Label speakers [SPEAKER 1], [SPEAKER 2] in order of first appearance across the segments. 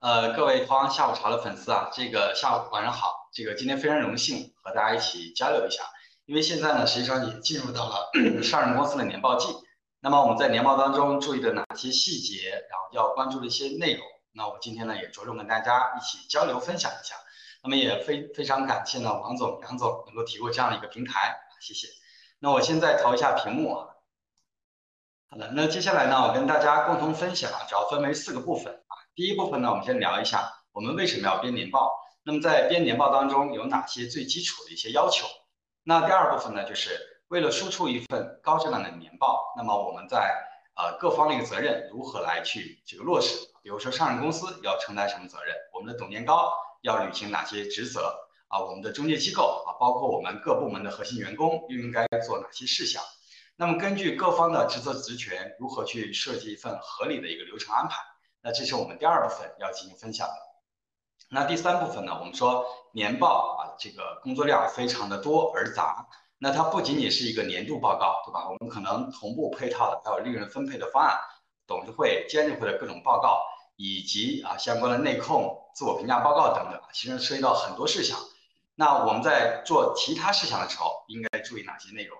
[SPEAKER 1] 呃，各位同行下午茶的粉丝啊，这个下午晚上好。这个今天非常荣幸和大家一起交流一下，因为现在呢，实际上也进入到了 上市公司的年报季。那么我们在年报当中注意的哪些细节，然后要关注的一些内容，那我今天呢也着重跟大家一起交流分享一下。那么也非非常感谢呢王总、杨总能够提供这样的一个平台，谢谢。那我现在投一下屏幕啊。好的，那接下来呢，我跟大家共同分享，主要分为四个部分。第一部分呢，我们先聊一下我们为什么要编年报。那么在编年报当中有哪些最基础的一些要求？那第二部分呢，就是为了输出一份高质量的年报，那么我们在呃各方的一个责任如何来去这个落实？比如说上市公司要承担什么责任？我们的董年高要履行哪些职责？啊，我们的中介机构啊，包括我们各部门的核心员工又应该做哪些事项？那么根据各方的职责职权，如何去设计一份合理的一个流程安排？那这是我们第二部分要进行分享的。那第三部分呢？我们说年报啊，这个工作量非常的多而杂。那它不仅仅是一个年度报告，对吧？我们可能同步配套的还有利润分配的方案、董事会、监事会的各种报告，以及啊相关的内控、自我评价报告等等，其实涉及到很多事项。那我们在做其他事项的时候，应该注意哪些内容？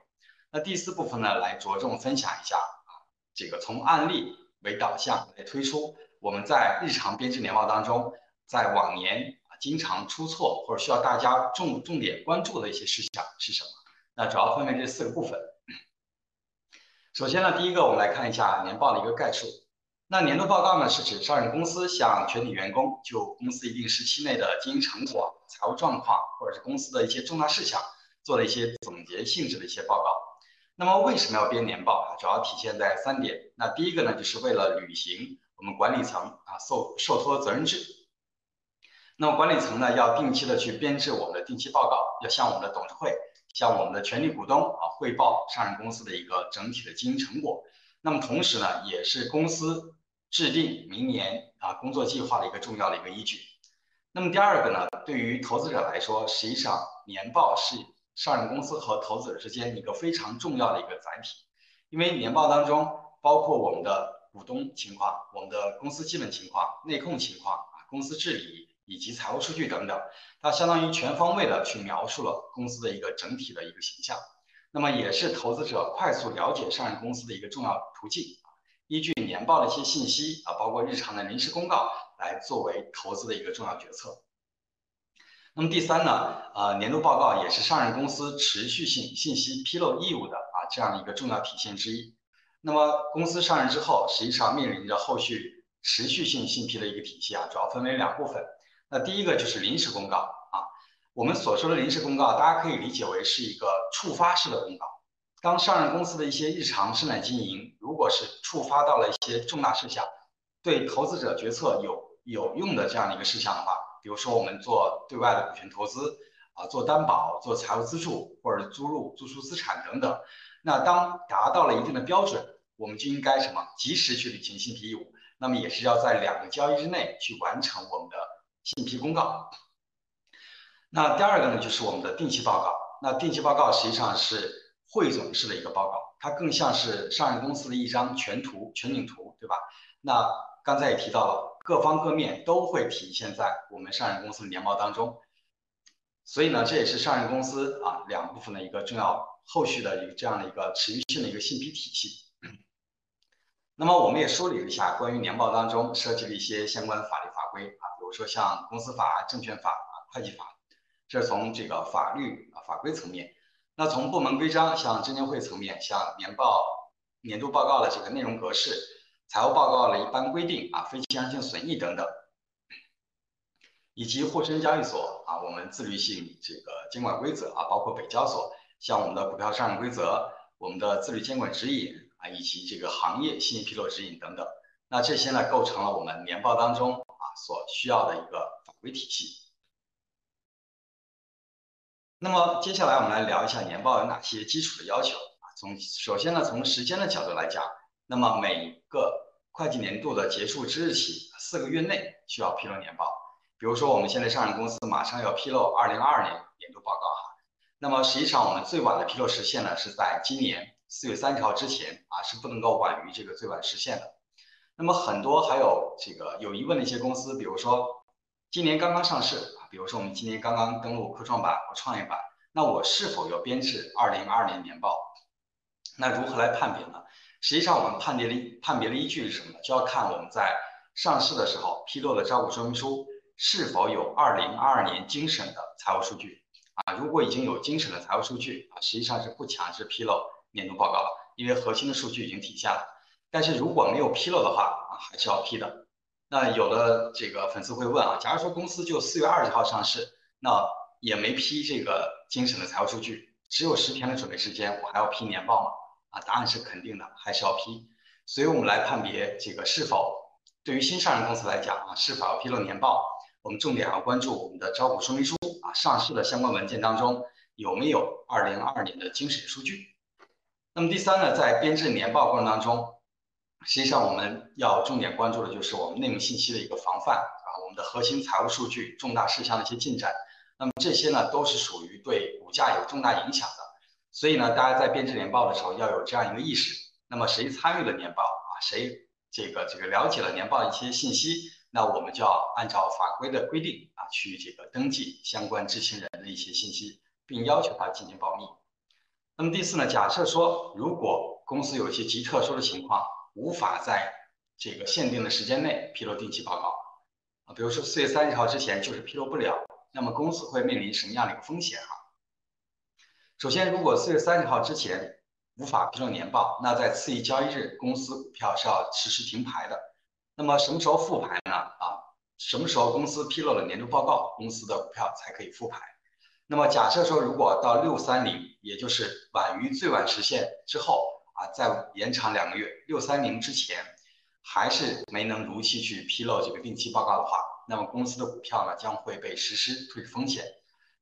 [SPEAKER 1] 那第四部分呢，来着重分享一下啊，这个从案例为导向来推出。我们在日常编制年报当中，在往年经常出错或者需要大家重重点关注的一些事项是什么？那主要分为这四个部分。首先呢，第一个我们来看一下年报的一个概述。那年度报告呢，是指上市公司向全体员工就公司一定时期内的经营成果、财务状况或者是公司的一些重大事项做了一些总结性质的一些报告。那么为什么要编年报？主要体现在三点。那第一个呢，就是为了履行。我们管理层啊受受托责任制，那么管理层呢要定期的去编制我们的定期报告，要向我们的董事会、向我们的全体股东啊汇报上市公司的一个整体的经营成果。那么同时呢，也是公司制定明年啊工作计划的一个重要的一个依据。那么第二个呢，对于投资者来说，实际上年报是上市公司和投资者之间一个非常重要的一个载体，因为年报当中包括我们的。股东情况、我们的公司基本情况、内控情况啊、公司治理以及财务数据等等，它相当于全方位的去描述了公司的一个整体的一个形象，那么也是投资者快速了解上市公司的一个重要途径。依据年报的一些信息啊，包括日常的临时公告，来作为投资的一个重要决策。那么第三呢，呃，年度报告也是上市公司持续性信息披露义务的啊这样一个重要体现之一。那么公司上任之后，实际上面临着后续持续性信批的一个体系啊，主要分为两部分。那第一个就是临时公告啊，我们所说的临时公告，大家可以理解为是一个触发式的公告。当上任公司的一些日常生产经营，如果是触发到了一些重大事项，对投资者决策有有用的这样的一个事项的话，比如说我们做对外的股权投资啊，做担保、做财务资助或者租入租出资产等等。那当达到了一定的标准，我们就应该什么及时去履行信批义务。那么也是要在两个交易日内去完成我们的信批公告。那第二个呢，就是我们的定期报告。那定期报告实际上是汇总式的一个报告，它更像是上市公司的一张全图、全景图，对吧？那刚才也提到了，各方各面都会体现在我们上市公司的年报当中。所以呢，这也是上市公司啊两部分的一个重要。后续的一个这样的一个持续性的一个信批体系。那么我们也梳理了一下关于年报当中涉及的一些相关法律法规啊，比如说像公司法、证券法啊、会计法，这是从这个法律啊法规层面。那从部门规章，像证监会层面，像年报、年度报告的这个内容格式、财务报告的一般规定啊、非经常性损益等等，以及沪深交易所啊我们自律性这个监管规则啊，包括北交所。像我们的股票上市规则、我们的自律监管指引啊，以及这个行业信息披露指引等等，那这些呢构成了我们年报当中啊所需要的一个法规体系。那么接下来我们来聊一下年报有哪些基础的要求啊？从首先呢，从时间的角度来讲，那么每个会计年度的结束之日起四个月内需要披露年报。比如说我们现在上市公司马上要披露二零二二年年度报告哈。那么实际上，我们最晚的披露时限呢，是在今年四月三十号之前啊，是不能够晚于这个最晚实现的。那么很多还有这个有疑问的一些公司，比如说今年刚刚上市啊，比如说我们今年刚刚登陆科创板和创业板，那我是否要编制二零二二年年报？那如何来判别呢？实际上我们判别的判别的依据是什么呢？就要看我们在上市的时候披露的招股说明书是否有二零二二年精审的财务数据啊。如果已经有精审的财务数据啊，实际上是不强制披露年度报告了，因为核心的数据已经体现了。但是如果没有披露的话啊，还是要批的。那有的这个粉丝会问啊，假如说公司就四月二十号上市，那也没批这个精审的财务数据，只有十天的准备时间，我还要批年报吗？啊，答案是肯定的，还是要批。所以我们来判别这个是否对于新上市公司来讲啊，是否要披露年报，我们重点要关注我们的招股说明书啊，上市的相关文件当中有没有二零二二年的精审数据。那么第三呢，在编制年报过程当中。实际上，我们要重点关注的就是我们内幕信息的一个防范啊，我们的核心财务数据、重大事项的一些进展。那么这些呢，都是属于对股价有重大影响的。所以呢，大家在编制年报的时候要有这样一个意识。那么谁参与了年报啊？谁这个这个了解了年报一些信息？那我们就要按照法规的规定，去这个登记相关知情人的一些信息，并要求他进行保密。那么第四呢，假设说如果公司有一些极特殊的情况，无法在这个限定的时间内披露定期报告啊，比如说四月三十号之前就是披露不了，那么公司会面临什么样的一个风险哈？首先，如果四月三十号之前无法披露年报，那在次一交易日公司股票是要实时停牌的。那么什么时候复牌呢？啊，什么时候公司披露了年度报告，公司的股票才可以复牌？那么假设说，如果到六三零，也就是晚于最晚实现之后。啊，再延长两个月，六三零之前还是没能如期去披露这个定期报告的话，那么公司的股票呢将会被实施退出风险。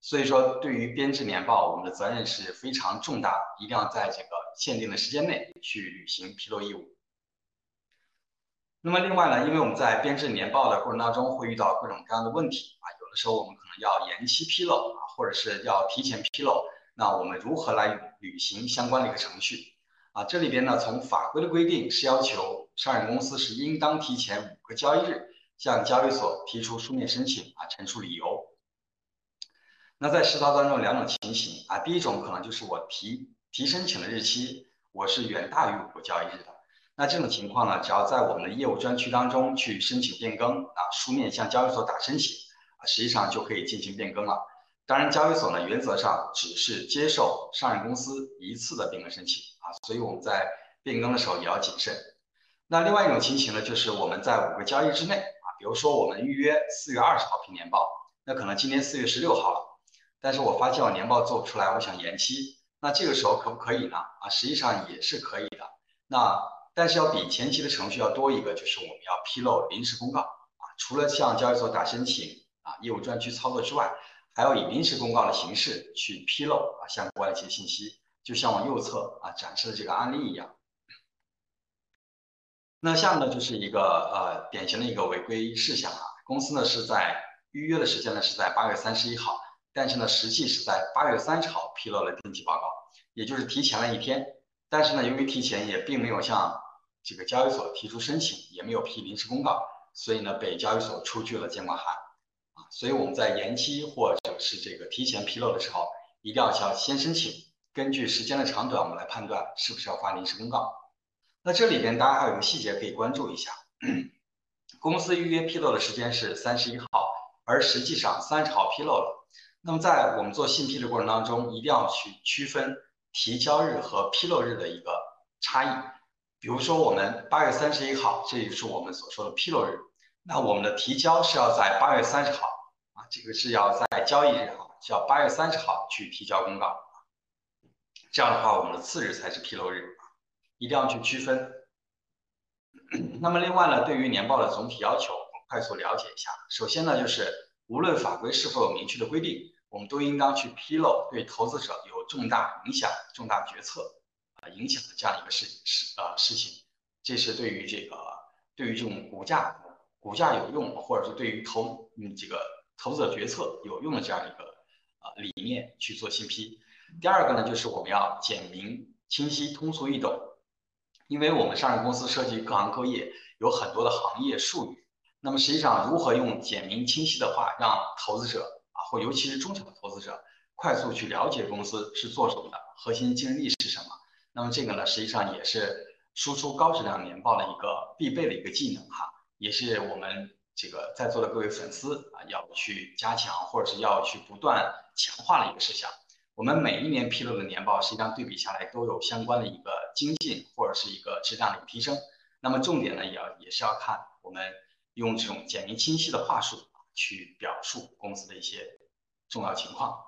[SPEAKER 1] 所以说，对于编制年报，我们的责任是非常重大，一定要在这个限定的时间内去履行披露义务。那么另外呢，因为我们在编制年报的过程当中会遇到各种各样的问题啊，有的时候我们可能要延期披露啊，或者是要提前披露，那我们如何来履行相关的一个程序？啊，这里边呢，从法规的规定是要求上市公司是应当提前五个交易日向交易所提出书面申请啊，陈述理由。那在实操当中两种情形啊，第一种可能就是我提提申请的日期我是远大于五个交易日的，那这种情况呢，只要在我们的业务专区当中去申请变更啊，书面向交易所打申请啊，实际上就可以进行变更了。当然，交易所呢，原则上只是接受上市公司一次的变更申请啊，所以我们在变更的时候也要谨慎。那另外一种情形呢，就是我们在五个交易之内啊，比如说我们预约四月二十号批年报，那可能今天四月十六号了，但是我发现我年报做不出来，我想延期，那这个时候可不可以呢？啊，实际上也是可以的。那但是要比前期的程序要多一个，就是我们要披露临时公告啊，除了向交易所打申请啊，业务专区操作之外。还要以临时公告的形式去披露啊相关的一些信息，就像我右侧啊展示的这个案例一样。那下面呢就是一个呃典型的一个违规事项啊，公司呢是在预约的时间呢是在八月三十一号，但是呢实际是在八月三十号披露了定期报告，也就是提前了一天。但是呢由于提前也并没有向这个交易所提出申请，也没有批临时公告，所以呢被交易所出具了监管函。所以我们在延期或者是这个提前披露的时候，一定要要先申请，根据时间的长短，我们来判断是不是要发临时公告。那这里边大家还有一个细节可以关注一下，公司预约披露的时间是三十一号，而实际上三十号披露了。那么在我们做信披的过程当中，一定要去区分提交日和披露日的一个差异。比如说我们八月三十一号，这就是我们所说的披露日。那我们的提交是要在八月三十号啊，这个是要在交易日哈，是要八月三十号去提交公告。这样的话，我们的次日才是披露日，一定要去区分。那么另外呢，对于年报的总体要求，我们快速了解一下。首先呢，就是无论法规是否有明确的规定，我们都应当去披露对投资者有重大影响、重大决策影响的这样一个事事呃事情。这是对于这个对于这种股价。股价有用，或者是对于投嗯这个投资者决策有用的这样一个啊理念去做新批。第二个呢，就是我们要简明、清晰、通俗易懂，因为我们上市公司涉及各行各业，有很多的行业术语。那么实际上，如何用简明清晰的话让投资者啊，或尤其是中小投资者快速去了解公司是做什么的，核心竞争力是什么？那么这个呢，实际上也是输出高质量年报的一个必备的一个技能哈，也是我们这个在座的各位粉丝啊要去加强或者是要去不断强化的一个事项。我们每一年披露的年报，实际上对比下来都有相关的一个精进或者是一个质量的提升。那么重点呢，也要也是要看我们用这种简明清晰的话术去表述公司的一些重要情况。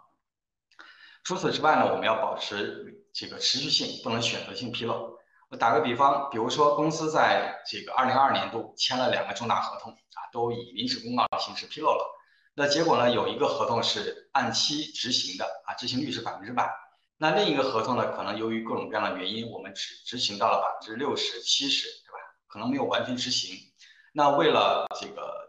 [SPEAKER 1] 除此之外呢，我们要保持这个持续性，不能选择性披露。我打个比方，比如说公司在这个二零二二年度签了两个重大合同啊，都以临时公告的形式披露了。那结果呢？有一个合同是按期执行的啊，执行率是百分之百。那另一个合同呢，可能由于各种各样的原因，我们只执行到了百分之六十、七十，对吧？可能没有完全执行。那为了这个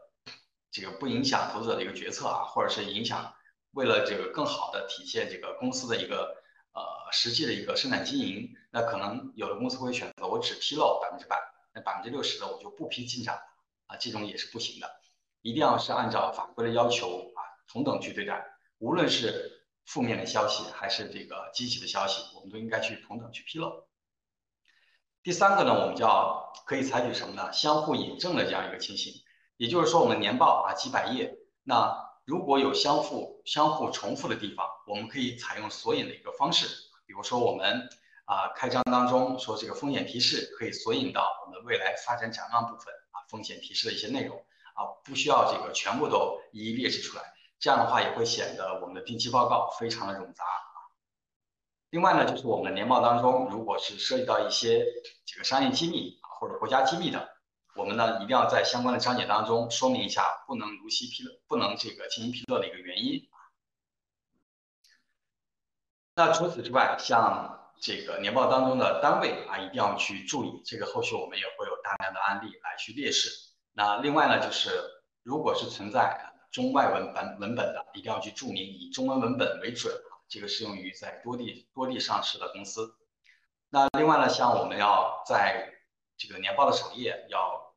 [SPEAKER 1] 这个不影响投资者的一个决策啊，或者是影响，为了这个更好的体现这个公司的一个呃实际的一个生产经营，那可能有的公司会选择我只披露百分之百，那百分之六十的我就不批进展啊，这种也是不行的。一定要是按照法规的要求啊，同等去对待。无论是负面的消息还是这个积极的消息，我们都应该去同等去披露。第三个呢，我们叫可以采取什么呢？相互引证的这样一个情形。也就是说，我们年报啊几百页，那如果有相互相互重复的地方，我们可以采用索引的一个方式。比如说，我们啊开章当中说这个风险提示可以索引到我们未来发展展望部分啊风险提示的一些内容。啊，不需要这个全部都一一列示出来，这样的话也会显得我们的定期报告非常的冗杂。另外呢，就是我们的年报当中，如果是涉及到一些这个商业机密啊或者国家机密的，我们呢一定要在相关的章节当中说明一下，不能如期披露，不能这个进行披露的一个原因那除此之外，像这个年报当中的单位啊，一定要去注意，这个后续我们也会有大量的案例来去列示。那另外呢，就是如果是存在中外文本文本的，一定要去注明以中文文本为准这个适用于在多地多地上市的公司。那另外呢，像我们要在这个年报的首页要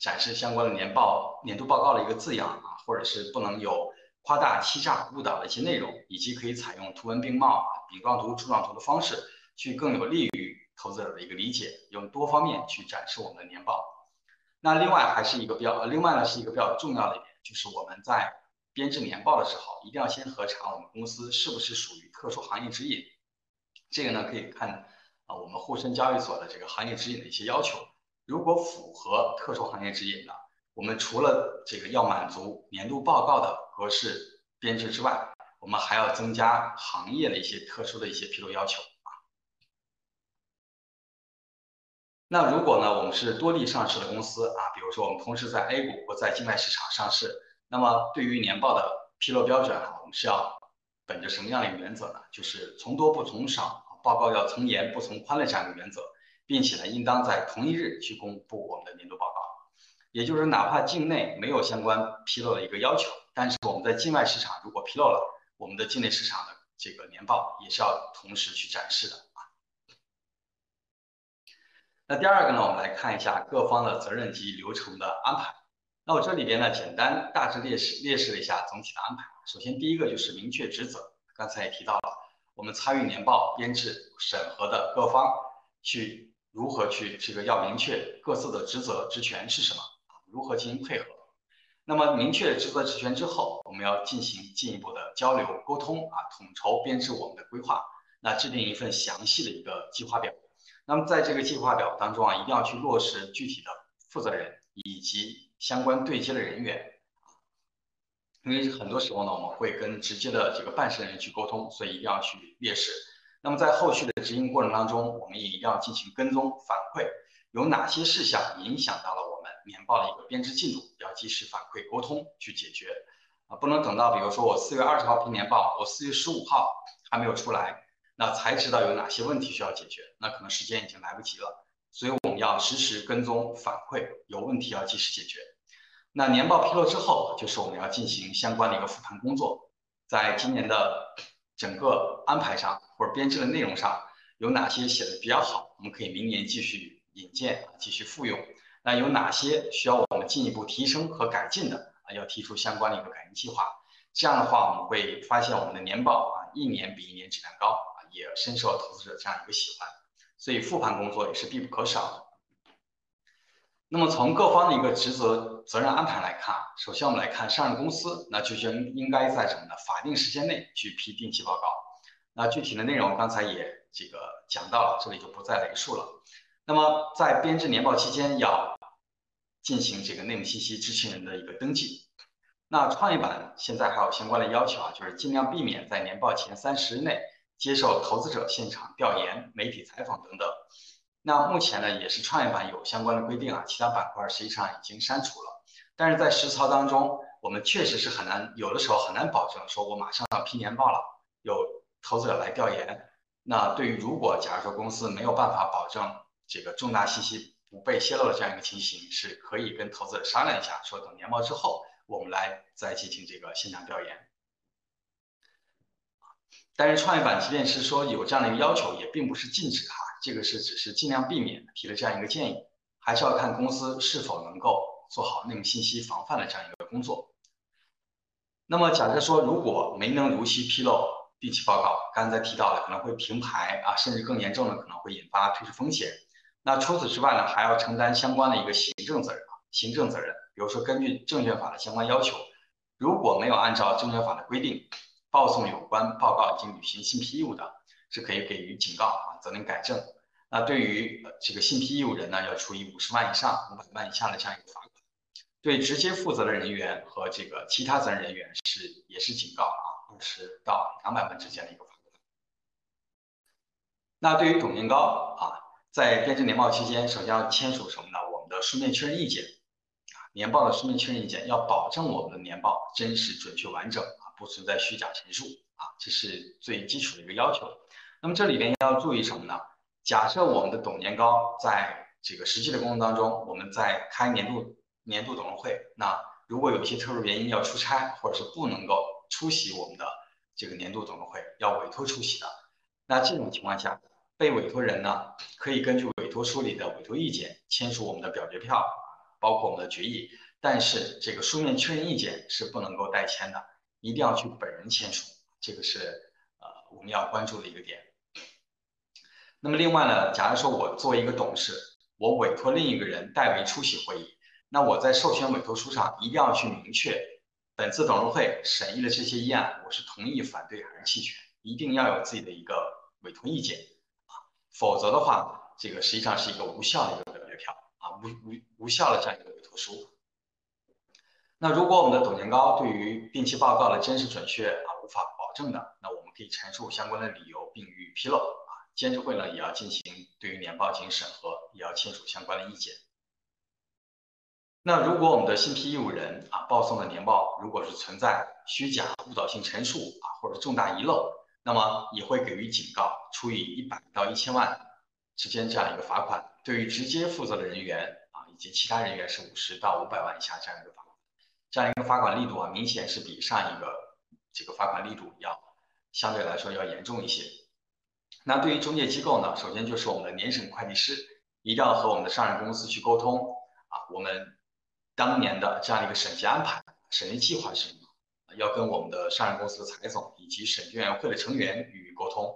[SPEAKER 1] 展示相关的年报年度报告的一个字样啊，或者是不能有夸大、欺诈、误导的一些内容，以及可以采用图文并茂啊、饼状图、柱状图的方式，去更有利于投资者的一个理解，用多方面去展示我们的年报。那另外还是一个比较，另外呢是一个比较重要的一点，就是我们在编制年报的时候，一定要先核查我们公司是不是属于特殊行业指引。这个呢可以看啊我们沪深交易所的这个行业指引的一些要求。如果符合特殊行业指引的，我们除了这个要满足年度报告的格式编制之外，我们还要增加行业的一些特殊的一些披露要求啊。那如果呢，我们是多地上市的公司啊，比如说我们同时在 A 股或在境外市场上市，那么对于年报的披露标准哈，我们是要本着什么样的一个原则呢？就是从多不从少，报告要从严不从宽的这样一个原则，并且呢，应当在同一日去公布我们的年度报告。也就是哪怕境内没有相关披露的一个要求，但是我们在境外市场如果披露了，我们的境内市场的这个年报也是要同时去展示的啊。那第二个呢，我们来看一下各方的责任及流程的安排。那我这里边呢，简单大致列示列示了一下总体的安排。首先，第一个就是明确职责。刚才也提到了，我们参与年报编制审核的各方去如何去这个要明确各自的职责职权是什么如何进行配合。那么明确职责职权之后，我们要进行进一步的交流沟通啊，统筹编制我们的规划，那制定一份详细的一个计划表。那么在这个计划表当中啊，一定要去落实具体的负责人以及相关对接的人员因为很多时候呢，我们会跟直接的这个办事人员去沟通，所以一定要去列示。那么在后续的执行过程当中，我们也一定要进行跟踪反馈，有哪些事项影响到了我们年报的一个编制进度，要及时反馈沟通去解决啊，不能等到比如说我四月二十号批年报，我四月十五号还没有出来。那才知道有哪些问题需要解决，那可能时间已经来不及了，所以我们要实时跟踪反馈，有问题要及时解决。那年报披露之后，就是我们要进行相关的一个复盘工作，在今年的整个安排上或者编制的内容上有哪些写的比较好，我们可以明年继续引荐，继续复用。那有哪些需要我们进一步提升和改进的啊？要提出相关的一个改进计划。这样的话，我们会发现我们的年报啊，一年比一年质量高啊，也深受投资者这样一个喜欢。所以复盘工作也是必不可少的。那么从各方的一个职责责任安排来看，首先我们来看上市公司，那就应应该在什么呢？法定时间内去批定期报告。那具体的内容刚才也这个讲到了，这里就不再赘述了。那么在编制年报期间要进行这个内幕信息知情人的一个登记。那创业板现在还有相关的要求啊，就是尽量避免在年报前三十日内接受投资者现场调研、媒体采访等等。那目前呢，也是创业板有相关的规定啊，其他板块实际上已经删除了。但是在实操当中，我们确实是很难，有的时候很难保证说，我马上要批年报了，有投资者来调研。那对于如果假如说公司没有办法保证这个重大信息不被泄露的这样一个情形，是可以跟投资者商量一下，说等年报之后，我们来再进行这个现场调研。但是创业板即便是说有这样的一个要求，也并不是禁止哈。这个是只是尽量避免提了这样一个建议，还是要看公司是否能够做好内幕信息防范的这样一个工作。那么假设说如果没能如期披露定期报告，刚才提到了可能会停牌啊，甚至更严重的可能会引发退出风险。那除此之外呢，还要承担相关的一个行政责任啊，行政责任。比如说根据证券法的相关要求，如果没有按照证券法的规定报送有关报告经履行信息义务的，是可以给予警告啊，责令改正。那对于这个信批义务人呢，要处以五十万以上五百万以下的这样一个罚款；对直接负责的人员和这个其他责任人员是也是警告啊，二十到两百万之间的一个罚款。那对于董明高啊，在编制年报期间，首先要签署什么呢？我们的书面确认意见啊，年报的书面确认意见要保证我们的年报真实、准确、完整啊，不存在虚假陈述啊，这是最基础的一个要求。那么这里边要注意什么呢？假设我们的董年高在这个实际的工作当中，我们在开年度年度董事会，那如果有一些特殊原因要出差，或者是不能够出席我们的这个年度董事会，要委托出席的，那这种情况下，被委托人呢可以根据委托书里的委托意见签署我们的表决票，包括我们的决议，但是这个书面确认意见是不能够代签的，一定要去本人签署，这个是呃我们要关注的一个点。那么另外呢，假如说我作为一个董事，我委托另一个人代为出席会议，那我在授权委托书上一定要去明确，本次董事会审议的这些议案，我是同意、反对还是弃权，一定要有自己的一个委托意见啊，否则的话，这个实际上是一个无效的一个表决票啊，无无无效的这样一个委托书。那如果我们的董年高对于定期报告的真实准确啊无法保证的，那我们可以陈述相关的理由并予以披露。监事会呢也要进行对于年报进行审核，也要签署相关的意见。那如果我们的信批义务人啊报送的年报如果是存在虚假、误导性陈述啊或者重大遗漏，那么也会给予警告，处以一百到一千万之间这样一个罚款。对于直接负责的人员啊以及其他人员是五十到五百万以下这样一个罚款。这样一个罚款力度啊，明显是比上一个这个罚款力度要相对来说要严重一些。那对于中介机构呢，首先就是我们的年审会计师一定要和我们的上市公司去沟通啊，我们当年的这样一个审计安排、审计计划是什么？要跟我们的上市公司的财总以及审计委员会的成员予以沟通。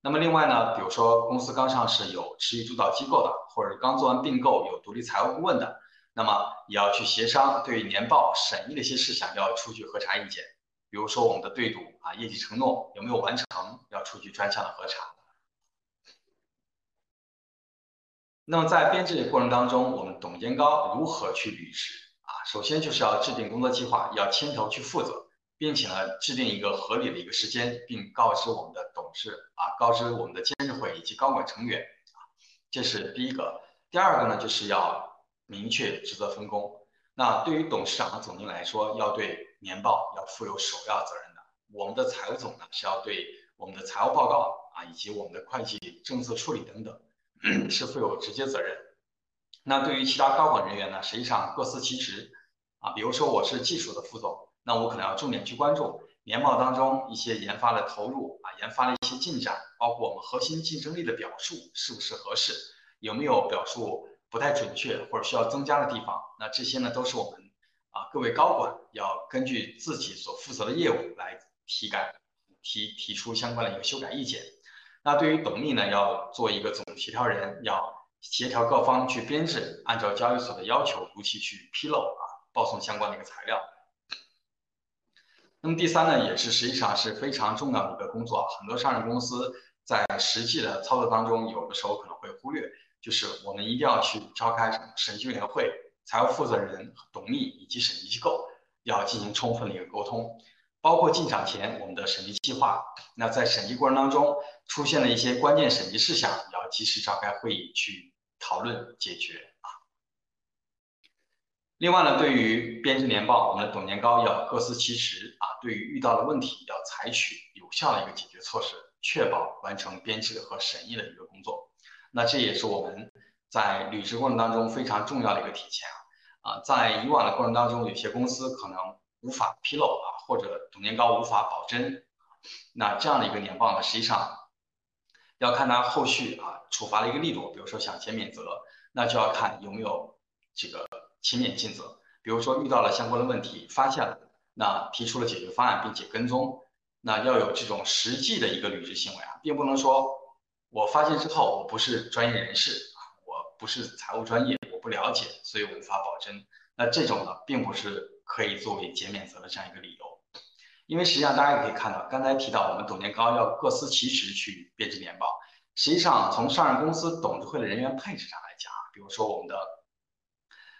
[SPEAKER 1] 那么另外呢，比如说公司刚上市有持续主导机构的，或者刚做完并购有独立财务顾问的，那么也要去协商对于年报审议的一些事项要出具核查意见。比如说我们的对赌啊，业绩承诺有没有完成，要出具专项的核查。那么在编制过程当中，我们董监高如何去履职啊？首先就是要制定工作计划，要牵头去负责，并且呢制定一个合理的一个时间，并告知我们的董事啊，告知我们的监事会以及高管成员啊，这是第一个。第二个呢，就是要明确职责分工。那对于董事长和总经理来说，要对年报要负有首要责任的。我们的财务总呢是要对我们的财务报告啊，以及我们的会计政策处理等等。是负有直接责任。那对于其他高管人员呢，实际上各司其职啊。比如说我是技术的副总，那我可能要重点去关注年报当中一些研发的投入啊，研发的一些进展，包括我们核心竞争力的表述是不是合适，有没有表述不太准确或者需要增加的地方，那这些呢都是我们啊各位高管要根据自己所负责的业务来提改提提出相关的一个修改意见。那对于董秘呢，要做一个总协调人，要协调各方去编制，按照交易所的要求如期去披露啊，报送相关的一个材料。那么第三呢，也是实际上是非常重要的一个工作，很多上市公司在实际的操作当中，有的时候可能会忽略，就是我们一定要去召开审计委员会、财务负责人、董秘以及审计机构要进行充分的一个沟通，包括进场前我们的审计计划，那在审计过程当中出现了一些关键审计事项，要及时召开会议去讨论解决啊。另外呢，对于编制年报，我们的董年高要各司其职啊。对于遇到的问题，要采取有效的一个解决措施，确保完成编制和审议的一个工作。那这也是我们在履职过程当中非常重要的一个体现啊。啊，在以往的过程当中，有些公司可能无法披露啊，或者董年高无法保真。那这样的一个年报呢，实际上要看他后续啊处罚的一个力度，比如说想减免责，那就要看有没有这个。勤勉尽责，比如说遇到了相关的问题，发现了，那提出了解决方案，并且跟踪，那要有这种实际的一个履职行为啊，并不能说我发现之后我不是专业人士啊，我不是财务专业，我不了解，所以我无法保真。那这种呢，并不是可以作为减免责的这样一个理由，因为实际上大家也可以看到，刚才提到我们董监高要各司其职去编制年报，实际上从上市公司董事会的人员配置上来讲，比如说我们的。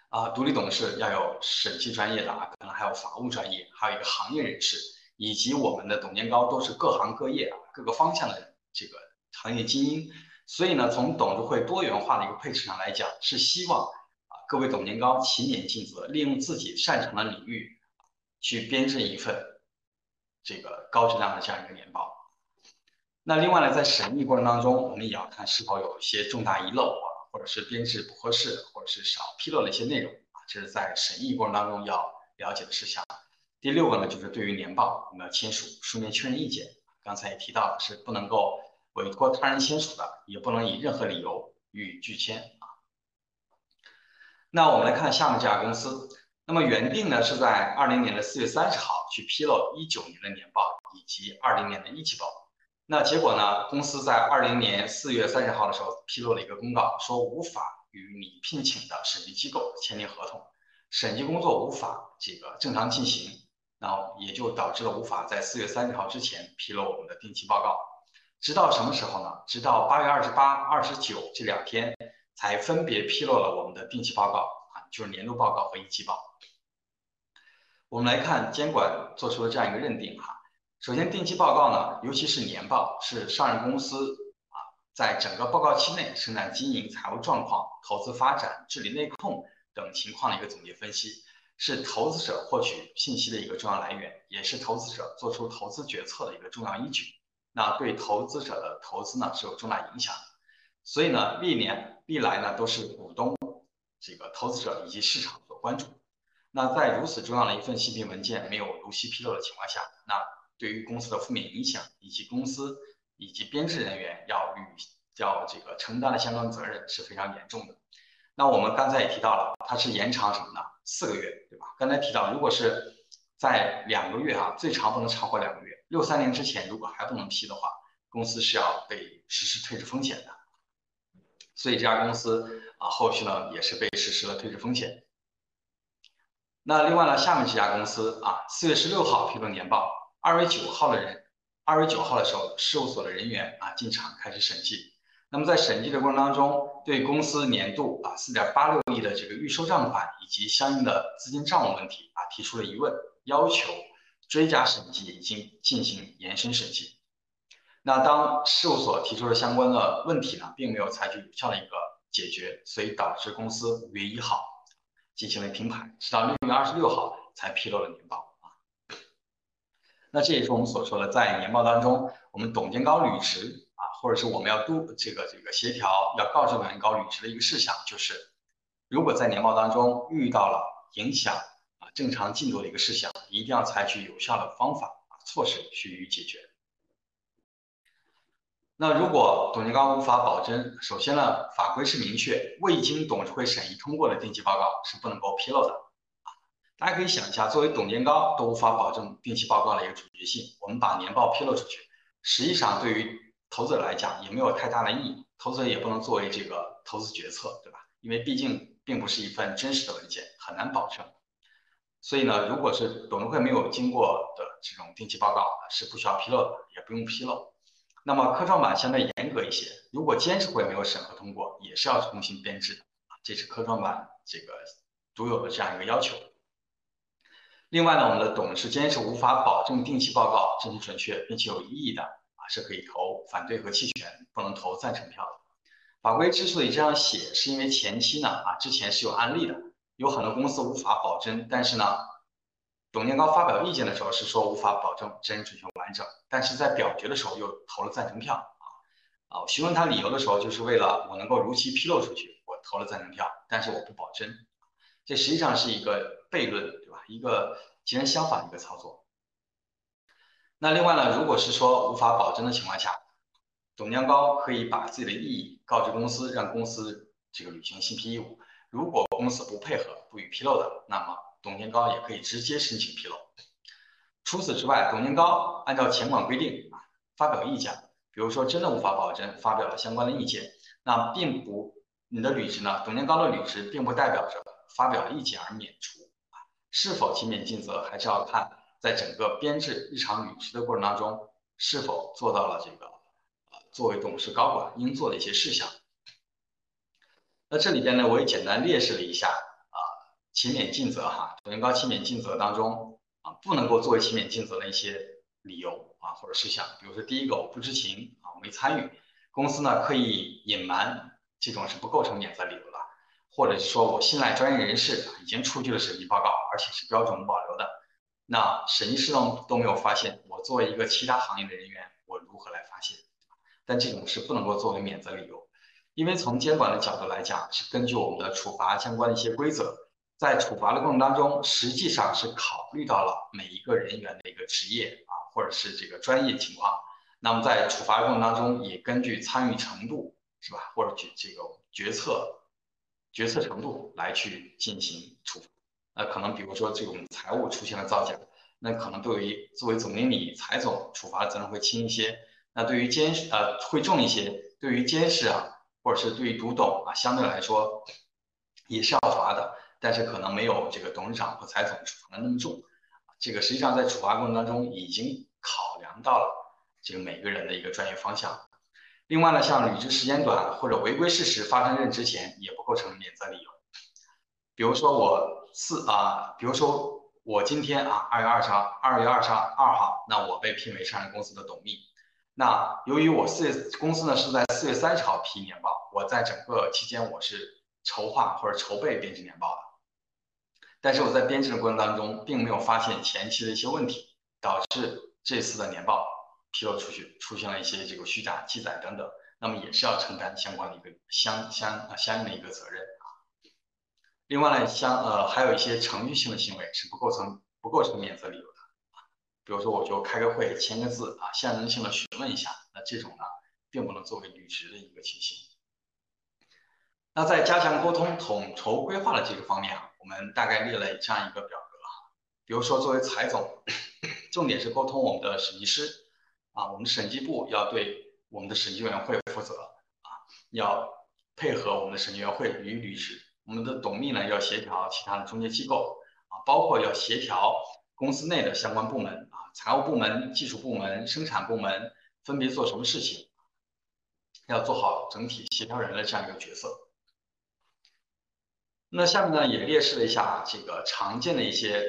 [SPEAKER 1] 啊，独立董事要有审计专业的啊，可能还有法务专业，还有一个行业人士，以及我们的董监高都是各行各业啊，各个方向的这个行业精英。所以呢，从董事会多元化的一个配置上来讲，是希望啊各位董监高勤勉尽责，利用自己擅长的领域去编制一份这个高质量的这样一个年报。那另外呢，在审议过程当中，我们也要看是否有一些重大遗漏啊。或者是编制不合适，或者是少披露了一些内容啊，这是在审议过程当中要了解的事项。第六个呢，就是对于年报，我们要签署书面确认意见。刚才也提到了，是不能够委托他人签署的，也不能以任何理由予以拒签啊。那我们来看下面这家公司，那么原定呢是在二零年的四月三十号去披露一九年的年报以及二零年的一季报。那结果呢？公司在二零年四月三十号的时候披露了一个公告，说无法与拟聘请的审计机构签订合同，审计工作无法这个正常进行，然后也就导致了无法在四月三十号之前披露我们的定期报告。直到什么时候呢？直到八月二十八、二十九这两天才分别披露了我们的定期报告，就是年度报告和一季报。我们来看监管做出了这样一个认定哈。首先，定期报告呢，尤其是年报，是上市公司啊，在整个报告期内生产经营、财务状况、投资发展、治理内控等情况的一个总结分析，是投资者获取信息的一个重要来源，也是投资者做出投资决策的一个重要依据。那对投资者的投资呢是有重大影响。所以呢，历年历来呢都是股东、这个投资者以及市场所关注。那在如此重要的一份信息文件没有如期披露的情况下，那对于公司的负面影响，以及公司以及编制人员要与要这个承担的相关责任是非常严重的。那我们刚才也提到了，它是延长什么呢？四个月，对吧？刚才提到，如果是在两个月啊，最长不能超过两个月。六三年之前如果还不能批的话，公司是要被实施退市风险的。所以这家公司啊，后续呢也是被实施了退市风险。那另外呢，下面这家公司啊，四月十六号披露年报。二月九号的人，二月九号的时候，事务所的人员啊进场开始审计。那么在审计的过程当中，对公司年度啊四点八六亿的这个预收账款以及相应的资金账务问题啊提出了疑问，要求追加审计，已经进行延伸审计。那当事务所提出了相关的问题呢，并没有采取有效的一个解决，所以导致公司五月一号进行了停牌，直到六月二十六号才披露了年报啊。那这也是我们所说的，在年报当中，我们董监高履职啊，或者是我们要督这个这个协调，要告知董监高履职的一个事项，就是如果在年报当中遇到了影响啊正常进度的一个事项，一定要采取有效的方法啊措施去予以解决。那如果董监高无法保证，首先呢，法规是明确，未经董事会审议通过的定期报告是不能够披露的啊。大家可以想一下，作为董监高都无法保证定期报告的一个准确性，我们把年报披露出去，实际上对于投资者来讲也没有太大的意义，投资者也不能作为这个投资决策，对吧？因为毕竟并不是一份真实的文件，很难保证。所以呢，如果是董事会没有经过的这种定期报告，是不需要披露的，也不用披露。那么科创板相对严格一些，如果监事会没有审核通过，也是要重新编制的啊，这是科创板这个独有的这样一个要求。另外呢，我们的董事监事无法保证定期报告真实准确并且有意义的啊，是可以投反对和弃权，不能投赞成票的。法规之所以这样写，是因为前期呢啊，之前是有案例的，有很多公司无法保真，但是呢。董监高发表意见的时候是说无法保证真准确完整，但是在表决的时候又投了赞成票啊啊！询问他理由的时候，就是为了我能够如期披露出去，我投了赞成票，但是我不保真，这实际上是一个悖论，对吧？一个截然相反的一个操作。那另外呢，如果是说无法保真的情况下，董监高可以把自己的异议告知公司，让公司这个履行信披义务。如果公司不配合、不予披露的，那么。董监高也可以直接申请披露。除此之外，董监高按照前管规定啊发表意见，比如说真的无法保证，发表了相关的意见，那并不你的履职呢，董监高的履职并不代表着发表了意见而免除啊，是否勤勉尽责还是要看在整个编制日常履职的过程当中是否做到了这个呃作为董事高管应做的一些事项。那这里边呢，我也简单列示了一下。勤勉尽责哈，董监高勤勉尽责当中啊，不能够作为勤勉尽责的一些理由啊或者事项，比如说第一个我不知情啊我没参与，公司呢刻意隐瞒，这种是不构成免责理由的，或者是说我信赖专业人士已经出具了审计报告，而且是标准保留的，那审计师都都没有发现，我作为一个其他行业的人员，我如何来发现？但这种是不能够作为免责理由，因为从监管的角度来讲，是根据我们的处罚相关的一些规则。在处罚的过程当中，实际上是考虑到了每一个人员的一个职业啊，或者是这个专业情况。那么在处罚过程当中，也根据参与程度，是吧？或者决这个决策决策程度来去进行处罚。那可能比如说这种财务出现了造假，那可能对于作为总经理、财总处罚的责任会轻一些。那对于监事呃会重一些。对于监事啊，或者是对于独董啊，相对来说也是要罚的。但是可能没有这个董事长和财总处罚的那么重，这个实际上在处罚过程当中已经考量到了这个每个人的一个专业方向。另外呢，像履职时间短或者违规事实发生任职前也不构成免责理由。比如说我四啊，比如说我今天啊，二月二十号，二月二十二号，那我被聘为上市公司的董秘。那由于我四月公司呢是在四月三十号批年报，我在整个期间我是筹划或者筹备编制年报的。但是我在编制的过程当中，并没有发现前期的一些问题，导致这次的年报披露出去出现了一些这个虚假记载等等，那么也是要承担相关的一个相相啊相应的一个责任啊。另外呢，相呃还有一些程序性的行为是不构成不构成免责理由的啊，比如说我就开个会签个字啊，象征性的询问一下，那这种呢并不能作为履职的一个情形。那在加强沟通、统筹规划的这个方面啊。我们大概列了这样一个表格，比如说作为财总，重点是沟通我们的审计师啊，我们审计部要对我们的审计委员会负责啊，要配合我们的审计委员会与履职。我们的董秘呢要协调其他的中介机构啊，包括要协调公司内的相关部门啊，财务部门、技术部门、生产部门分别做什么事情，要做好整体协调人的这样一个角色。那下面呢也列示了一下这个常见的一些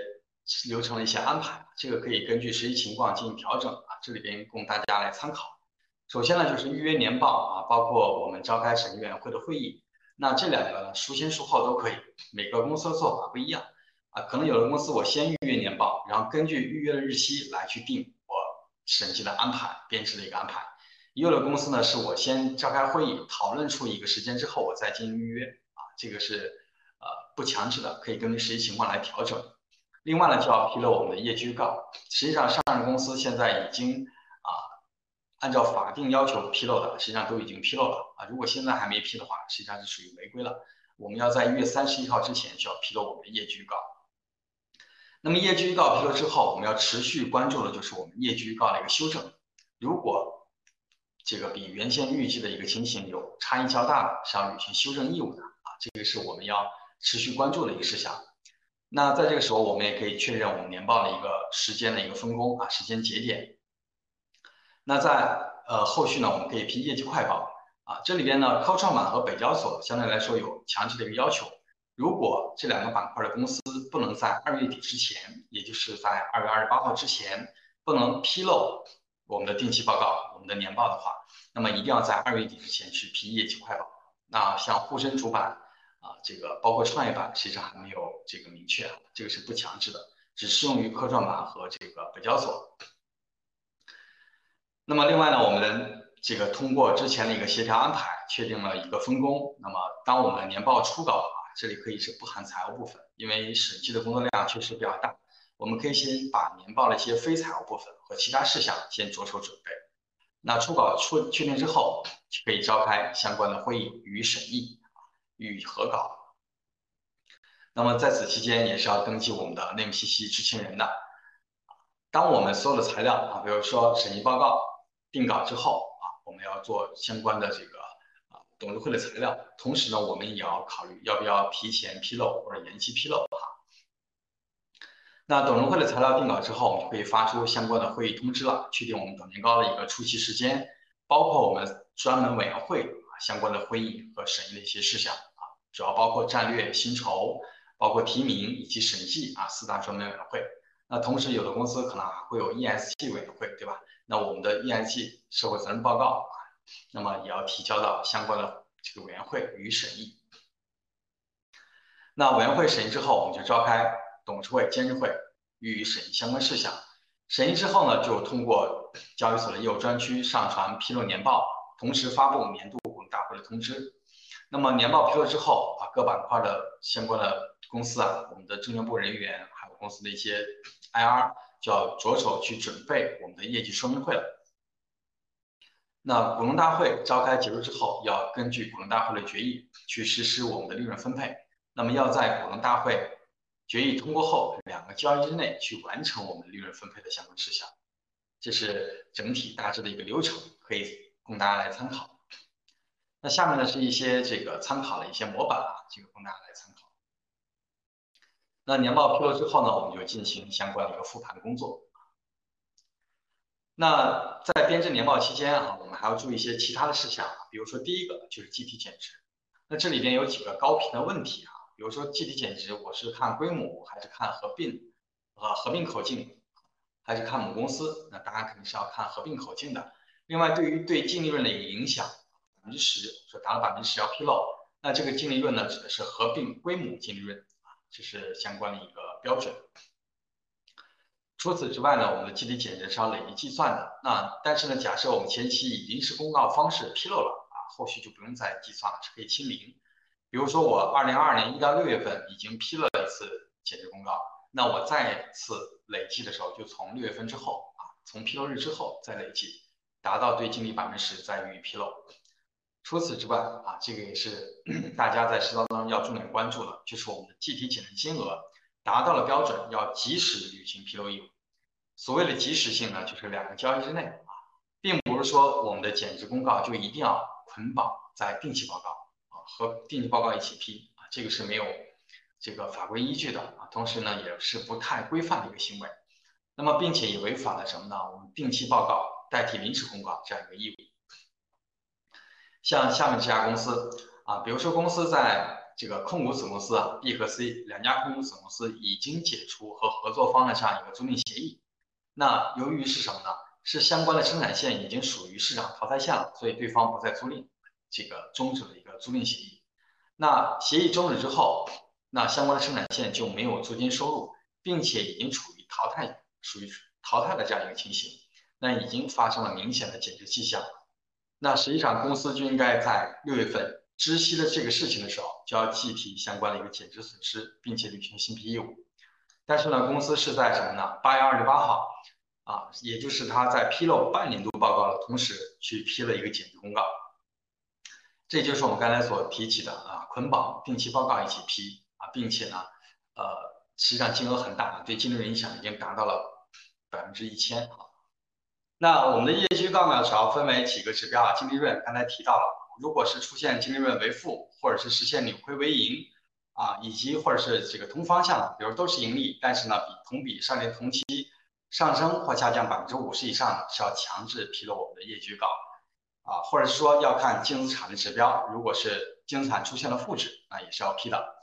[SPEAKER 1] 流程的一些安排，这个可以根据实际情况进行调整啊，这里边供大家来参考。首先呢就是预约年报啊，包括我们召开审计委员会的会议，那这两个呢书先孰后都可以，每个公司的做法不一样啊，可能有的公司我先预约年报，然后根据预约的日期来去定我审计的安排、编制的一个安排，也有的公司呢是我先召开会议讨论出一个时间之后，我再进行预约啊，这个是。不强制的，可以根据实际情况来调整。另外呢，就要披露我们的业绩预告。实际上，上市公司现在已经啊按照法定要求披露的，实际上都已经披露了啊。如果现在还没批的话，实际上是属于违规了。我们要在一月三十一号之前就要披露我们的业绩预告。那么业绩预告披露之后，我们要持续关注的就是我们业绩预告的一个修正。如果这个比原先预计的一个情形有差异较大的，是要履行修正义务的啊。这个是我们要持续关注的一个事项。那在这个时候，我们也可以确认我们年报的一个时间的一个分工啊，时间节点。那在呃后续呢，我们可以批业绩快报啊。这里边呢，科创板和北交所相对来说有强制的一个要求，如果这两个板块的公司不能在二月底之前，也就是在二月二十八号之前，不能披露我们的定期报告、我们的年报的话，那么一定要在二月底之前去批业绩快报。那像沪深主板啊，这个包括创业板其，实还没有这个明确，这个是不强制的，只适用于科创板和这个北交所。那么另外呢，我们这个通过之前的一个协调安排，确定了一个分工。那么当我们年报初稿啊，这里可以是不含财务部分，因为审计的工作量确实比较大。我们可以先把年报的一些非财务部分和其他事项先着手准备。那初稿出确定之后，就可以召开相关的会议予以审议啊，予以核稿。那么在此期间也是要登记我们的内幕信息知情人的。当我们所有的材料啊，比如说审议报告。定稿之后啊，我们要做相关的这个啊董事会的材料，同时呢，我们也要考虑要不要提前披露或者延期披露哈。那董事会的材料定稿之后，我们就可以发出相关的会议通知了，确定我们董年高的一个出席时间，包括我们专门委员会相关的会议和审议的一些事项啊，主要包括战略、薪酬、包括提名以及审计啊四大专门委员会。那同时，有的公司可能还会有 ESG 委员会，对吧？那我们的 ESG 社会责任报告啊，那么也要提交到相关的这个委员会予以审议。那委员会审议之后，我们就召开董事会、监事会予以审议相关事项。审议之后呢，就通过交易所的业务专区上传披露年报，同时发布年度通知。那么年报披露之后啊，各板块的相关的公司啊，我们的证券部人员还有公司的一些 IR。就要着手去准备我们的业绩说明会了。那股东大会召开结束之后，要根据股东大会的决议去实施我们的利润分配。那么要在股东大会决议通过后两个交易日内去完成我们利润分配的相关事项。这是整体大致的一个流程，可以供大家来参考。那下面呢是一些这个参考的一些模板啊，这个供大家来参考。那年报披露之后呢，我们就进行相关的一个复盘工作。那在编制年报期间啊，我们还要注意一些其他的事项，比如说第一个就是计提减值。那这里边有几个高频的问题啊，比如说计提减值，我是看规模还是看合并？呃，合并口径还是看母公司？那当然肯定是要看合并口径的。另外，对于对净利润的一个影响，分之十，说达到百分之十要披露。那这个净利润呢，指的是合并归母净利润啊。这是相关的一个标准。除此之外呢，我们的计提减值是要累计计算的。那但是呢，假设我们前期以临时公告方式披露了啊，后续就不用再计算了，是可以清零。比如说我二零二二年一到六月份已经批了一次减值公告，那我再次累计的时候，就从六月份之后啊，从披露日之后再累计，达到对净利百分之十再予以披露。除此之外啊，这个也是 大家在实操当中要重点关注的，就是我们的计提减值金额达到了标准，要及时履行披露义务。所谓的及时性呢，就是两个交易之内啊，并不是说我们的减值公告就一定要捆绑在定期报告啊，和定期报告一起批啊，这个是没有这个法规依据的啊，同时呢也是不太规范的一个行为。那么并且也违反了什么呢？我们定期报告代替临时公告这样一个义务。像下面这家公司啊，比如说公司在这个控股子公司啊 B 和 C 两家控股子公司已经解除和合作方的这样一个租赁协议，那由于是什么呢？是相关的生产线已经属于市场淘汰线了，所以对方不再租赁，这个终止了一个租赁协议。那协议终止之后，那相关的生产线就没有租金收入，并且已经处于淘汰，属于淘汰的这样一个情形，那已经发生了明显的减值迹象。那实际上，公司就应该在六月份知悉了这个事情的时候，就要计提相关的一个减值损失，并且履行新批义务。但是呢，公司是在什么呢？八月二十八号啊，也就是他在披露半年度报告的同时去批了一个减值公告。这就是我们刚才所提起的啊，捆绑定期报告一起批啊，并且呢，呃，实际上金额很大，对净利润影响已经达到了百分之一千啊。那我们的业绩预告呢，主要分为几个指标啊，净利润刚才提到了，如果是出现净利润为负，或者是实现扭亏为盈啊，以及或者是这个同方向的，比如都是盈利，但是呢，比同比上年同期上升或下降百分之五十以上，是要强制披露我们的业绩预告。啊，或者是说要看净资产的指标，如果是净资产出现了负值，那也是要批的。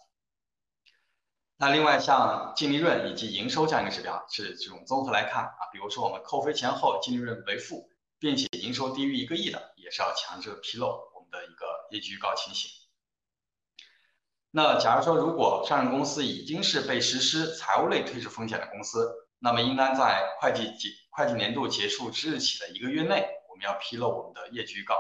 [SPEAKER 1] 那另外像净利润以及营收这样一个指标，是这种综合来看啊，比如说我们扣非前后净利润为负，并且营收低于一个亿的，也是要强制披露我们的一个业绩预告情形。那假如说如果上市公司已经是被实施财务类退市风险的公司，那么应当在会计结会计年度结束之日起的一个月内。我们要披露我们的业绩预告。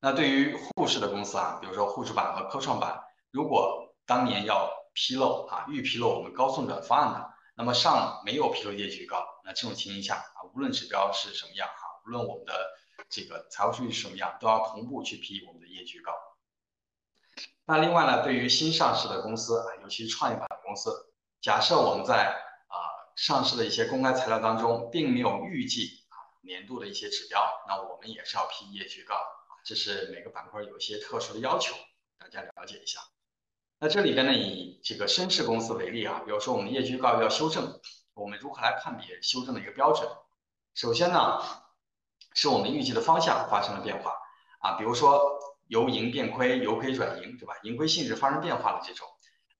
[SPEAKER 1] 那对于沪市的公司啊，比如说沪市板和科创板，如果当年要披露啊，预披露我们高送转方案的，那么上没有披露业绩预告，那这种情形下啊，无论指标是什么样哈，无论我们的这个财务数据是什么样，都要同步去批我们的业绩预告。那另外呢，对于新上市的公司啊，尤其创业板的公司，假设我们在啊上市的一些公开材料当中，并没有预计啊。年度的一些指标，那我们也是要批业绩预告的这是每个板块有一些特殊的要求，大家了解一下。那这里边呢，以这个深市公司为例啊，比如说我们业绩预告要修正，我们如何来判别修正的一个标准？首先呢，是我们预计的方向发生了变化啊，比如说由盈变亏，由亏转盈，对吧？盈亏性质发生变化的这种。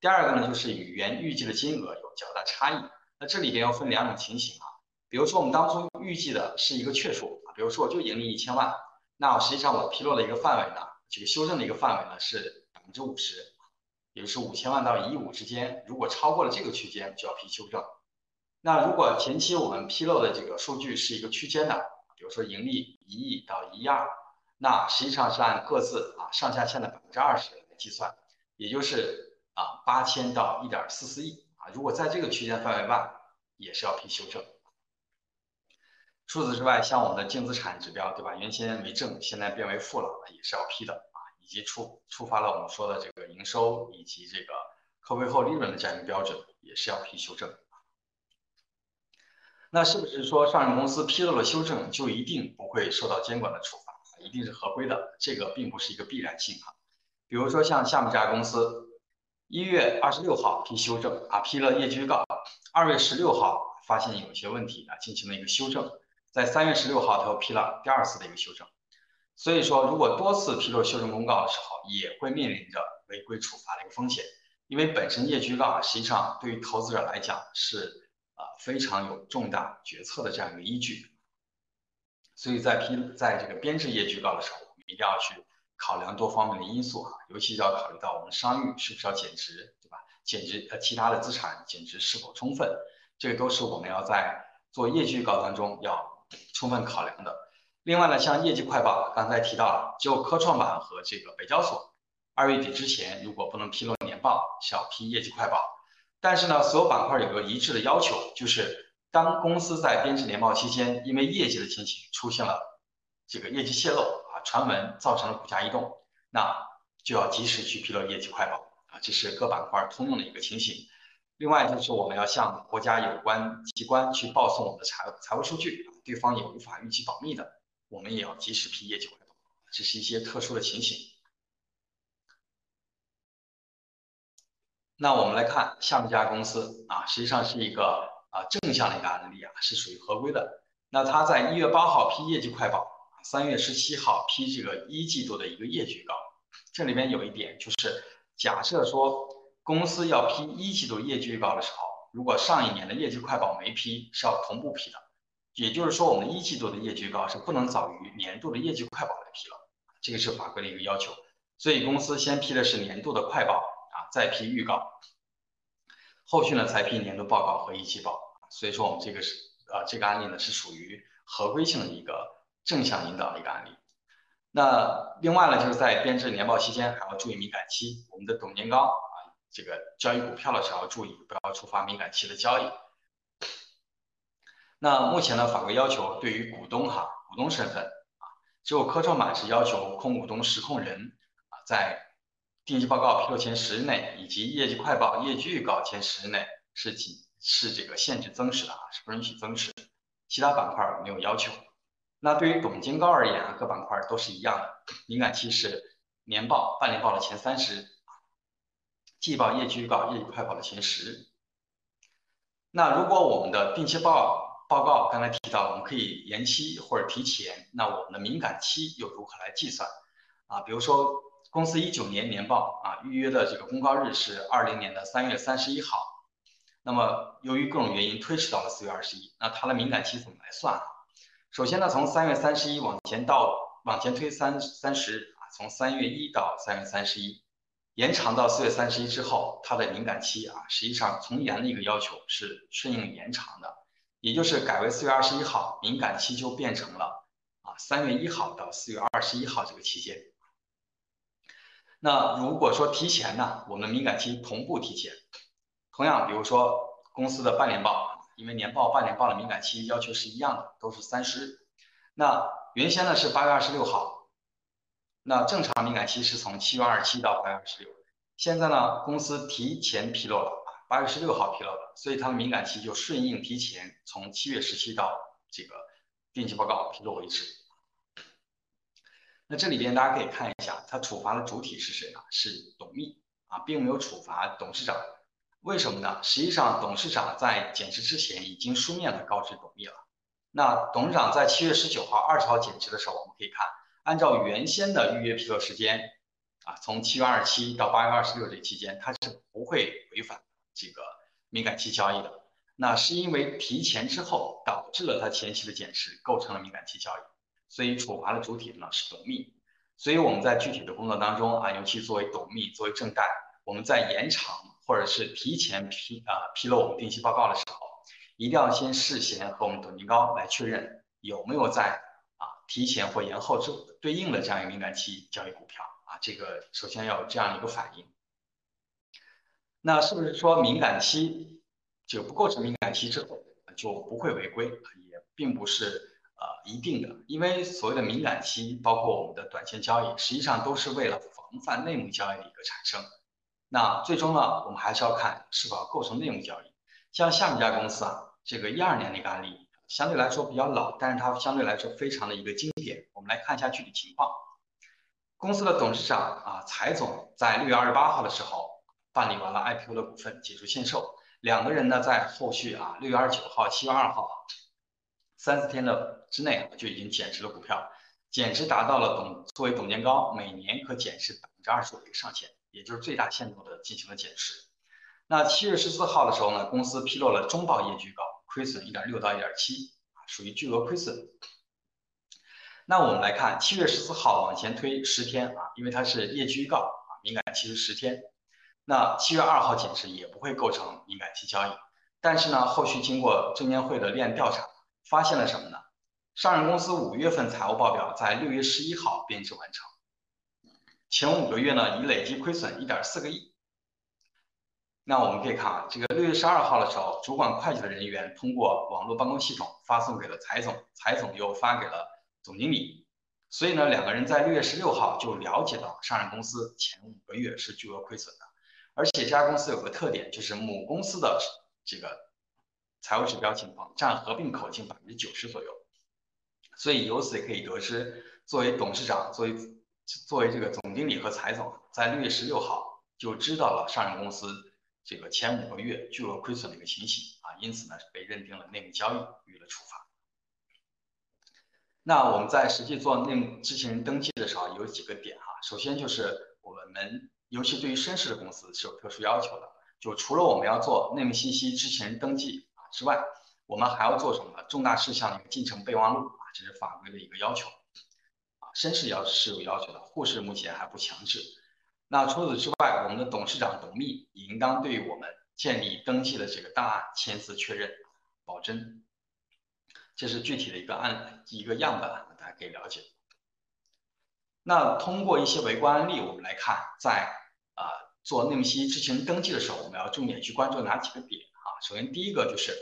[SPEAKER 1] 第二个呢，就是与原预计的金额有较大差异。那这里边要分两种情形啊。比如说，我们当初预计的是一个确数啊，比如说我就盈利一千万，那实际上我披露的一个范围呢，这个修正的一个范围呢是百分之五十，也就是五千万到一亿五之间，如果超过了这个区间就要批修正。那如果前期我们披露的这个数据是一个区间的，比如说盈利一亿到一亿二，那实际上是按各自啊上下限的百分之二十来计算，也就是啊八千到一点四四亿啊，如果在这个区间范围外，也是要批修正。除此之外，像我们的净资产指标，对吧？原先为正，现在变为负了，也是要批的。以及触触发了我们说的这个营收以及这个扣费后利润的这样一个标准，也是要批修正。那是不是说上市公司披露了修正就一定不会受到监管的处罚，一定是合规的？这个并不是一个必然性啊。比如说像下面这家公司，一月二十六号批修正啊，批了业绩预告，二月十六号发现有些问题啊，进行了一个修正。在三月十六号，他又批了第二次的一个修正，所以说，如果多次披露修正公告的时候，也会面临着违规处罚的一个风险，因为本身业绩预告啊，实际上对于投资者来讲是啊非常有重大决策的这样一个依据，所以在批在这个编制业绩预告的时候，我们一定要去考量多方面的因素啊，尤其要考虑到我们商誉是不是要减值，对吧？减值呃其他的资产减值是否充分，这个都是我们要在做业绩预告当中要。充分考量的。另外呢，像业绩快报，刚才提到了，就科创板和这个北交所，二月底之前如果不能披露年报，是要批业绩快报。但是呢，所有板块有个一致的要求，就是当公司在编制年报期间，因为业绩的情形出现了这个业绩泄露啊，传闻造成了股价异动，那就要及时去披露业绩快报啊，这是各板块通用的一个情形。另外就是我们要向国家有关机关去报送我们的财财务数据。对方也无法预期保密的，我们也要及时批业绩汇报，这是一些特殊的情形。那我们来看下面这家公司啊，实际上是一个啊正向的一个案例啊，是属于合规的。那他在一月八号批业绩快报，三月十七号批这个一季度的一个业绩预告。这里面有一点就是，假设说公司要批一季度业绩预告的时候，如果上一年的业绩快报没批，是要同步批的。也就是说，我们一季度的业绩预告是不能早于年度的业绩快报来批了，这个是法规的一个要求。所以公司先批的是年度的快报啊，再批预告，后续呢才批年度报告和一季报。所以说我们这个是呃这个案例呢是属于合规性的一个正向引导的一个案例。那另外呢就是在编制年报期间还要注意敏感期，我们的董年高啊这个交易股票的时候要注意，不要触发敏感期的交易。那目前呢，法规要求对于股东哈，股东身份啊，只有科创板是要求控股东实控人啊，在定期报告披露前十日内，以及业绩快报、业绩预告前十日内是仅是这个限制增持的啊，是不允许增持，其他板块没有要求。那对于董监高而言啊，各板块都是一样的，敏感期是年报、半年报的前三十日，季报、业绩预告、业绩快报的前十。那如果我们的定期报报告刚才提到，我们可以延期或者提前，那我们的敏感期又如何来计算啊？比如说公司一九年年报啊，预约的这个公告日是二零年的三月三十一号，那么由于各种原因推迟到了四月二十一，那它的敏感期怎么来算啊？首先呢，从三月三十一往前到往前推三三十啊，从三月一到三月三十一，延长到四月三十一之后，它的敏感期啊，实际上从严的一个要求是顺应延长的，也就是改为四月二十一号，敏感期就变成了啊三月一号到四月二十一号这个期间。那如果说提前呢，我们敏感期同步提前，同样，比如说公司的半年报。因为年报、半年报的敏感期要求是一样的，都是三十日。那原先呢是八月二十六号，那正常敏感期是从七月二十七到八月二十六。现在呢，公司提前披露了，八月十六号披露的，所以它的敏感期就顺应提前，从七月十七到这个定期报告披露为止。那这里边大家可以看一下，它处罚的主体是谁呢？是董秘啊，并没有处罚董事长。为什么呢？实际上，董事长在减持之前已经书面的告知董秘了。那董事长在七月十九号、二十号减持的时候，我们可以看，按照原先的预约披露时间，啊，从七月二十七到八月二十六这期间，他是不会违反这个敏感期交易的。那是因为提前之后导致了他前期的减持构成了敏感期交易，所以处罚的主体呢是董秘。所以我们在具体的工作当中啊，尤其作为董秘、作为正代，我们在延长。或者是提前披啊披露我们定期报告的时候，一定要先事先和我们董监高来确认有没有在啊提前或延后之对应的这样一个敏感期交易股票啊，这个首先要有这样一个反应。那是不是说敏感期就不构成敏感期之后就不会违规？也并不是呃一定的，因为所谓的敏感期，包括我们的短线交易，实际上都是为了防范内幕交易的一个产生。那最终呢，我们还是要看是否构成内幕交易。像下面这家公司啊，这个一二年的一个案例，相对来说比较老，但是它相对来说非常的一个经典。我们来看一下具体情况。公司的董事长啊，财总在六月二十八号的时候办理完了 IPO 的股份解除限售，两个人呢在后续啊六月二十九号、七月二号三四天的之内就已经减持了股票，减持达到了董作为董监高每年可减持百分之二十五的一个上限。也就是最大限度的进行了减持。那七月十四号的时候呢，公司披露了中报业绩预告，亏损一点六到一点七啊，属于巨额亏损。那我们来看七月十四号往前推十天啊，因为它是业绩预告啊，敏感期是十天。那七月二号减持也不会构成敏感期交易。但是呢，后续经过证监会的立案调查，发现了什么呢？上市公司五月份财务报表在六月十一号编制完成。前五个月呢，已累计亏损一点四个亿。那我们可以看啊，这个六月十二号的时候，主管会计的人员通过网络办公系统发送给了财总，财总又发给了总经理。所以呢，两个人在六月十六号就了解到上市公司前五个月是巨额亏损的。而且这家公司有个特点，就是母公司的这个财务指标情况占合并口径百分之九十左右。所以由此也可以得知，作为董事长，作为作为这个总经理和财总，在六月十六号就知道了上市公司这个前五个月巨额亏损的一个情形啊，因此呢被认定了内幕交易，予以了处罚。那我们在实际做内幕知情人登记的时候，有几个点哈，首先就是我们尤其对于深市的公司是有特殊要求的，就除了我们要做内幕信息知情人登记啊之外，我们还要做什么？重大事项的一个进程备忘录啊，这是法规的一个要求。绅士要是有要求的，沪市目前还不强制。那除此之外，我们的董事长董秘也应当对我们建立登记的这个档案签字确认，保真。这是具体的一个案一个样本，大家可以了解。那通过一些围观案例，我们来看，在啊做内幕信息知情登记的时候，我们要重点去关注哪几个点啊？首先第一个就是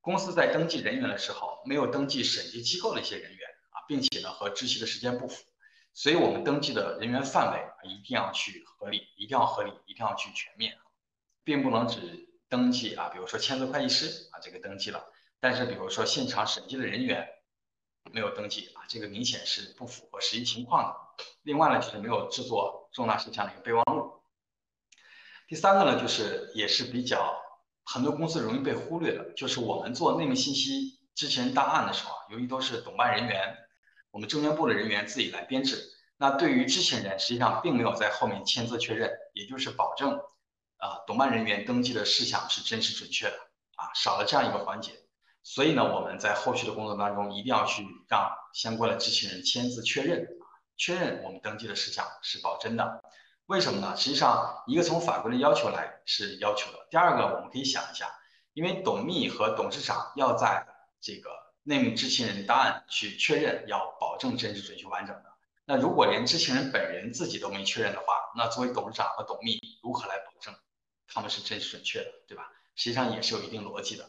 [SPEAKER 1] 公司在登记人员的时候没有登记审计机构的一些人员啊，并且呢和知悉的时间不符，所以我们登记的人员范围啊一定要去合理，一定要合理，一定要去全面，并不能只登记啊，比如说签字会计师啊这个登记了，但是比如说现场审计的人员没有登记啊，这个明显是不符合实际情况的。另外呢就是没有制作重大事项的一个备忘录。第三个呢就是也是比较。很多公司容易被忽略的，就是我们做内幕信息知情人档案的时候啊，由于都是董办人员，我们证监部的人员自己来编制，那对于知情人实际上并没有在后面签字确认，也就是保证啊董办人员登记的事项是真实准确的啊，少了这样一个环节，所以呢，我们在后续的工作当中一定要去让相关的知情人签字确认，确认我们登记的事项是保真的。为什么呢？实际上，一个从法规的要求来是要求的。第二个，我们可以想一下，因为董秘和董事长要在这个内幕知情人档案去确认，要保证真实、准确、完整的。那如果连知情人本人自己都没确认的话，那作为董事长和董秘如何来保证他们是真实准确的，对吧？实际上也是有一定逻辑的。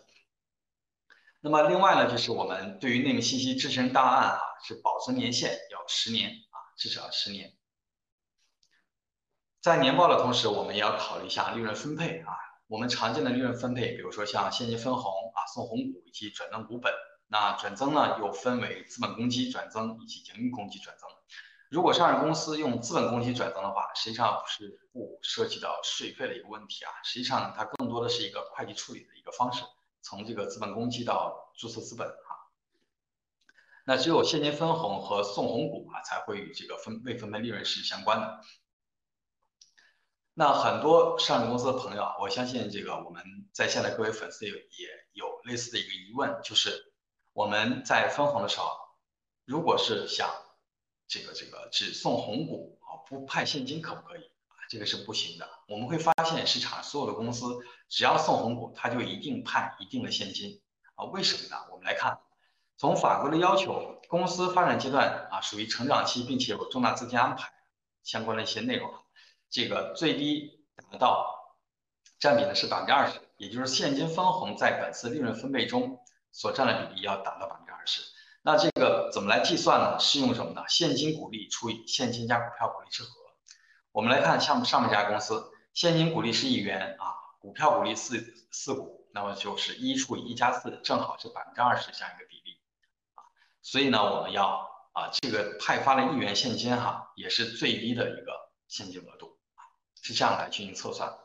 [SPEAKER 1] 那么另外呢，就是我们对于内幕信息知情人档案啊，是保存年限要十年啊，至少十年。在年报的同时，我们也要考虑一下利润分配啊。我们常见的利润分配，比如说像现金分红啊、送红股以及转增股本。那转增呢，又分为资本公积转增以及盈余公积转增。如果上市公司用资本公积转增的话，实际上不是不涉及到税费的一个问题啊。实际上它更多的是一个会计处理的一个方式，从这个资本公积到注册资本啊。那只有现金分红和送红股啊，才会与这个分未分配利润是相关的。那很多上市公司的朋友，我相信这个我们在线的各位粉丝也也有类似的一个疑问，就是我们在分红的时候，如果是想这个这个只送红股啊，不派现金可不可以啊？这个是不行的。我们会发现市场所有的公司只要送红股，它就一定派一定的现金啊？为什么呢？我们来看，从法规的要求，公司发展阶段啊属于成长期，并且有重大资金安排相关的一些内容。这个最低达到占比呢是百分之二十，也就是现金分红在本次利润分配中所占的比例要达到百分之二十。那这个怎么来计算呢？是用什么呢？现金股利除以现金加股票股利之和。我们来看像上面这家公司，现金股利是一元啊，股票股利四四股，那么就是一除以一加四，正好是百分之二十这样一个比例。所以呢，我们要啊这个派发的一元现金哈，也是最低的一个现金额度。是这样来进行测算。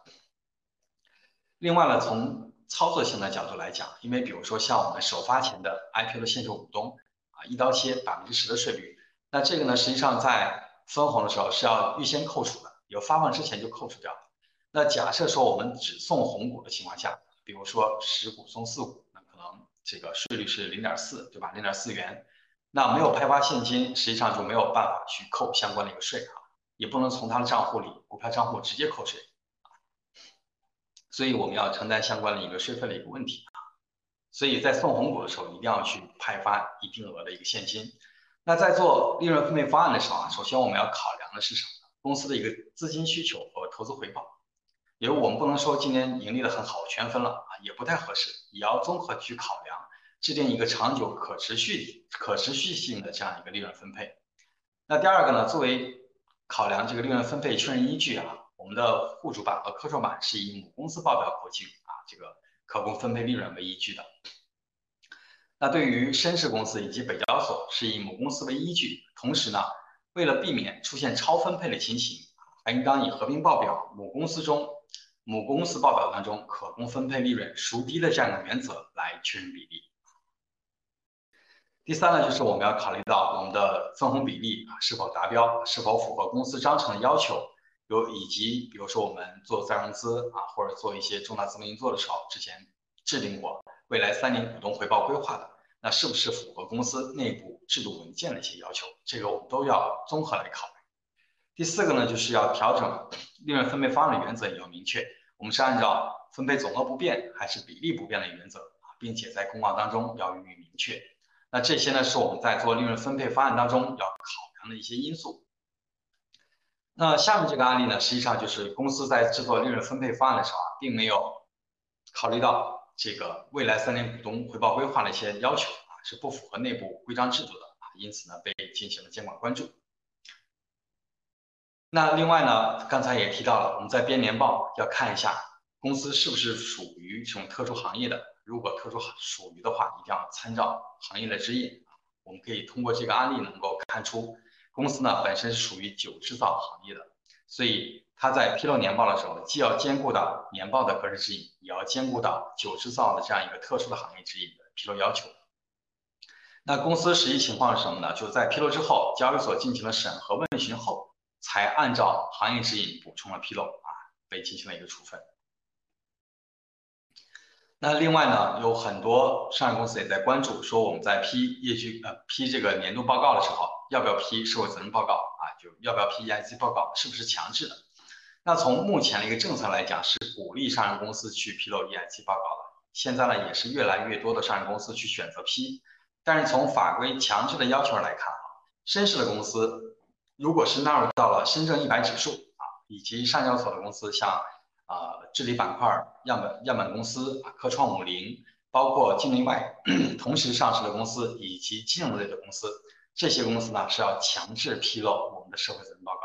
[SPEAKER 1] 另外呢，从操作性的角度来讲，因为比如说像我们首发前的 IPO 的现售股东啊，一刀切百分之十的税率，那这个呢，实际上在分红的时候是要预先扣除的，有发放之前就扣除掉。那假设说我们只送红股的情况下，比如说十股送四股，这个税率是零点四，对吧？零点四元，那没有派发现金，实际上就没有办法去扣相关的一个税啊。也不能从他的账户里股票账户直接扣税，所以我们要承担相关的一个税费的一个问题啊，所以在送红股的时候一定要去派发一定额的一个现金。那在做利润分配方案的时候啊，首先我们要考量的是什么？公司的一个资金需求和投资回报，因为我们不能说今年盈利的很好全分了啊，也不太合适，也要综合去考量，制定一个长久可持续、可持续性的这样一个利润分配。那第二个呢，作为考量这个利润分配确认依据啊，我们的户主板和科创板是以母公司报表口径啊，这个可供分配利润为依据的。那对于深市公司以及北交所是以母公司为依据，同时呢，为了避免出现超分配的情形，还应当以合并报表母公司中母公司报表当中可供分配利润孰低的这样的原则来确认比例。第三呢，就是我们要考虑到我们的分红比例啊是否达标，是否符合公司章程的要求，有以及比如说我们做再融资啊，或者做一些重大资本运作的时候，之前制定过未来三年股东回报规划的，那是不是符合公司内部制度文件的一些要求？这个我们都要综合来考虑。第四个呢，就是要调整利润分配方案的原则也要明确，我们是按照分配总额不变还是比例不变的原则啊，并且在公告当中要予以明确。那这些呢，是我们在做利润分配方案当中要考量的一些因素。那下面这个案例呢，实际上就是公司在制作利润分配方案的时候啊，并没有考虑到这个未来三年股东回报规划的一些要求啊，是不符合内部规章制度的啊，因此呢被进行了监管关注。那另外呢，刚才也提到了，我们在编年报要看一下公司是不是属于这种特殊行业的，如果特殊属于的话，一定要参照行业的指引。我们可以通过这个案例能够看出，公司呢本身是属于酒制造行业的，所以它在披露年报的时候，既要兼顾到年报的格式指引，也要兼顾到酒制造的这样一个特殊的行业指引的披露要求。那公司实际情况是什么呢？就在披露之后，交易所进行了审核问询后。才按照行业指引补充了披露啊，被进行了一个处分。那另外呢，有很多上市公司也在关注，说我们在批业绩呃批这个年度报告的时候，要不要批社会责任报告啊？就要不要批 ESG 报告，是不是强制的？那从目前的一个政策来讲，是鼓励上市公司去披露 ESG 报告的。现在呢，也是越来越多的上市公司去选择批。但是从法规强制的要求来看啊，深市的公司。如果是纳入到了深圳一百指数啊，以及上交所的公司，像啊治理板块样本样本公司科创五零，包括境内外同时上市的公司以及金融类的公司，这些公司呢是要强制披露我们的社会责任报告，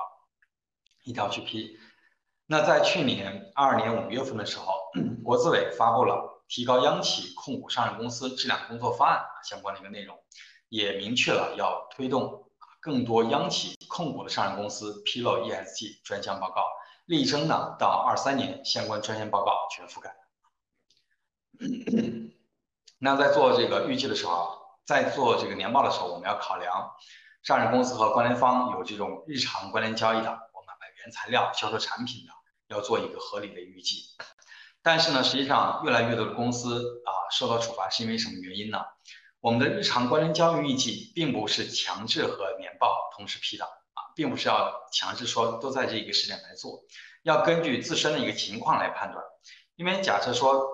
[SPEAKER 1] 一定要去批。那在去年二二年五月份的时候，国资委发布了提高央企控股上市公司质量工作方案相关的一个内容，也明确了要推动。更多央企控股的上市公司披露 ESG 专项报告，力争呢到二三年相关专项报告全覆盖。那在做这个预计的时候，在做这个年报的时候，我们要考量上市公司和关联方有这种日常关联交易的，我们买原材料、销售产品的，要做一个合理的预计。但是呢，实际上越来越多的公司啊受到处罚是因为什么原因呢？我们的日常关联交易预计并不是强制和年报同时批的啊，并不是要强制说都在这一个时点来做，要根据自身的一个情况来判断。因为假设说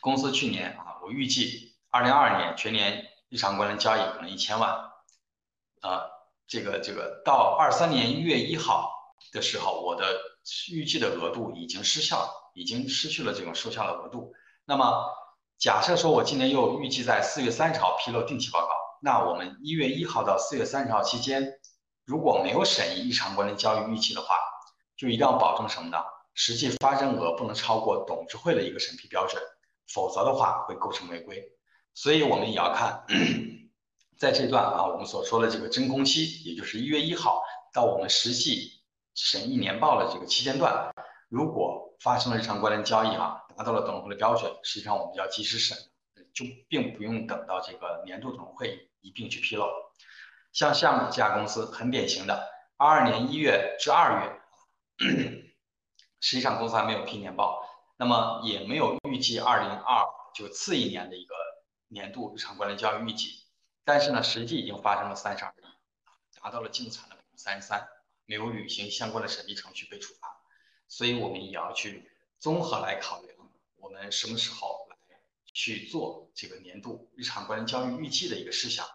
[SPEAKER 1] 公司去年啊，我预计二零二二年全年日常关联交易可能一千万，啊，这个这个到二三年一月一号的时候，我的预计的额度已经失效了，已经失去了这种收效的额度，那么。假设说，我今年又预计在四月三十号披露定期报告，那我们一月一号到四月三十号期间，如果没有审议异常关联交易预期的话，就一定要保证什么呢？实际发生额不能超过董事会的一个审批标准，否则的话会构成违规。所以我们也要看，在这段啊，我们所说的这个真空期，也就是一月一号到我们实际审议年报的这个期间段，如果发生了日常关联交易啊。达到了董事会的标准，实际上我们要及时审，就并不用等到这个年度董事会一并去披露。像项目这家公司很典型的，二二年一月至二月，实际上公司还没有批年报，那么也没有预计二零二就次一年的一个年度日常关联交易预计，但是呢，实际已经发生了三十二亿，达到了净资产的百分之三十三，没有履行相关的审批程序被处罚，所以我们也要去综合来考虑。我们什么时候来去做这个年度日常关联交易预计的一个事项？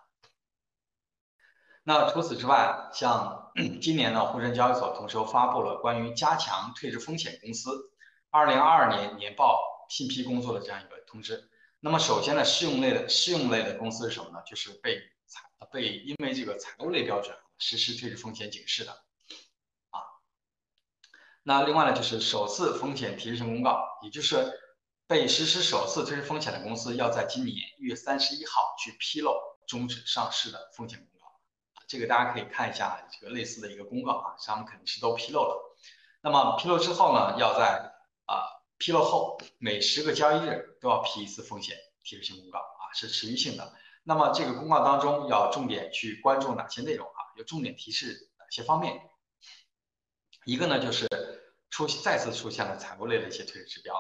[SPEAKER 1] 那除此之外，像 今年呢，沪深交易所同时又发布了关于加强退市风险公司二零二二年年报信批工作的这样一个通知。那么首先呢，适用类的适用类的公司是什么呢？就是被采被因为这个财务类标准实施退市风险警示的啊。那另外呢，就是首次风险提示性公告，也就是。被实施首次退市风险的公司，要在今年一月三十一号去披露终止上市的风险公告。这个大家可以看一下这个类似的一个公告啊，上面肯定是都披露了。那么披露之后呢，要在啊披露后每十个交易日都要批一次风险提示性公告啊，是持续性的。那么这个公告当中要重点去关注哪些内容啊？有重点提示哪些方面？一个呢就是出再次出现了财务类的一些退市指标。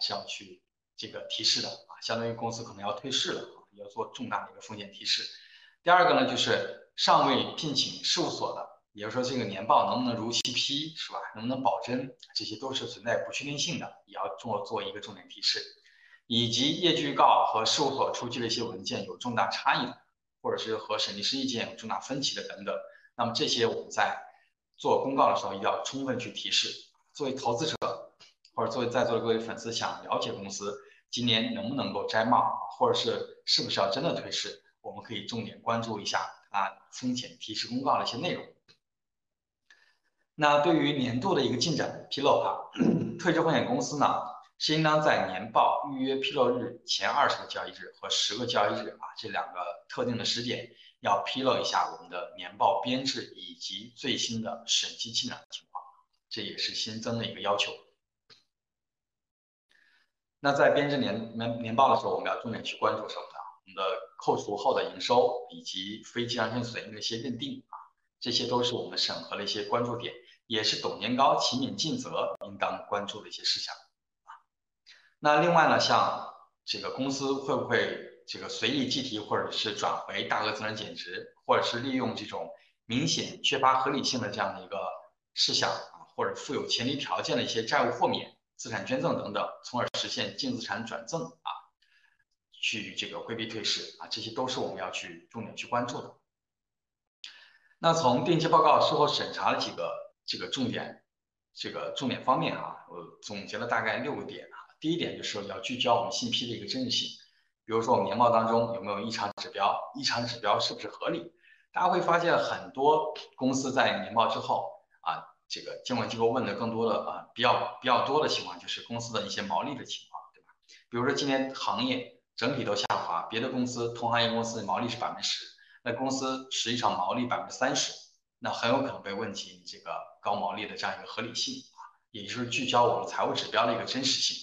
[SPEAKER 1] 是要去这个提示的啊，相当于公司可能要退市了啊，要做重大的一个风险提示。第二个呢，就是尚未聘请事务所的，也就是说这个年报能不能如期批，是吧？能不能保真，这些都是存在不确定性的，也要做做一个重点提示。以及业绩预告和事务所出具的一些文件有重大差异的，或者是和审计师意见有重大分歧的等等，那么这些我们在做公告的时候一定要充分去提示。作为投资者。或者作为在座的各位粉丝想了解公司，今年能不能够摘帽，或者是是不是要真的退市，我们可以重点关注一下啊风险提示公告的一些内容。那对于年度的一个进展披露哈，退市风险公司呢是应当在年报预约披露日前二十个交易日和十个交易日啊这两个特定的时点，要披露一下我们的年报编制以及最新的审计进展情况，这也是新增的一个要求。那在编制年年年报的时候，我们要重点去关注什么呢？我们的扣除后的营收以及非经常性损益的一些认定啊，这些都是我们审核的一些关注点。也是董年高勤勉尽责应当关注的一些事项啊。那另外呢，像这个公司会不会这个随意计提或者是转回大额资产减值，或者是利用这种明显缺乏合理性的这样的一个事项啊，或者附有前提条件的一些债务豁免、资产捐赠等等，从而实现净资产转赠啊，去这个规避退市啊，这些都是我们要去重点去关注的。那从定期报告事后审查的几个。这个重点，这个重点方面啊，我总结了大概六个点啊。第一点就是要聚焦我们信批的一个真实性，比如说我们年报当中有没有异常指标，异常指标是不是合理？大家会发现很多公司在年报之后，这个监管机构问的更多的啊比较比较多的情况就是公司的一些毛利的情况，对吧？比如说今年行业整体都下滑，别的公司同行业公司毛利是百分之十，那公司实际上毛利百分之三十。那很有可能被问及你这个高毛利的这样一个合理性啊，也就是聚焦我们财务指标的一个真实性。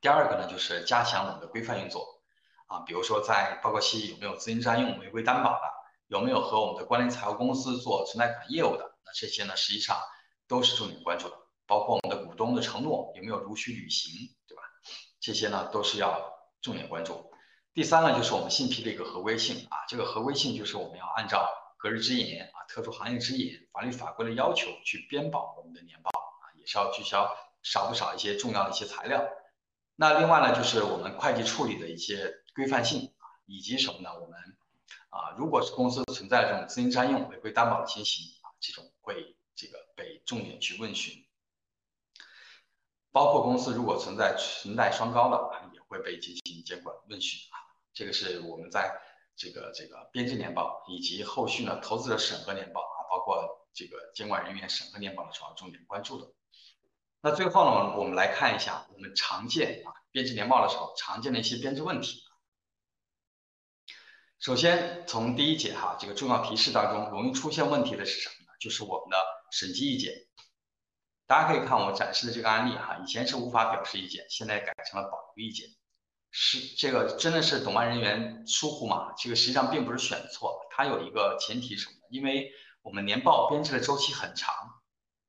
[SPEAKER 1] 第二个呢，就是加强我们的规范运作啊，比如说在报告期有没有资金占用、违规担保的，有没有和我们的关联财务公司做存贷款业务的，那这些呢实际上都是重点关注的。包括我们的股东的承诺有没有如期履行，对吧？这些呢都是要重点关注。第三呢，就是我们信披的一个合规性啊，这个合规性就是我们要按照。隔日之言啊，特殊行业之言，法律法规的要求去编报我们的年报啊，也是要聚焦少不少一些重要的一些材料。那另外呢，就是我们会计处理的一些规范性啊，以及什么呢？我们啊，如果是公司存在这种资金占用、违规担保的情形啊，这种会这个被重点去问询。包括公司如果存在存贷双高的，也会被进行监管问询啊。这个是我们在。这个这个编制年报以及后续呢投资者审核年报啊，包括这个监管人员审核年报的主要重点关注的。那最后呢，我们来看一下我们常见啊编制年报的时候常见的一些编制问题。首先从第一节哈这个重要提示当中容易出现问题的是什么？就是我们的审计意见。大家可以看我展示的这个案例哈，以前是无法表示意见，现在改成了保留意见。是这个真的是董办人员疏忽嘛？这个实际上并不是选错，它有一个前提什么？因为我们年报编制的周期很长，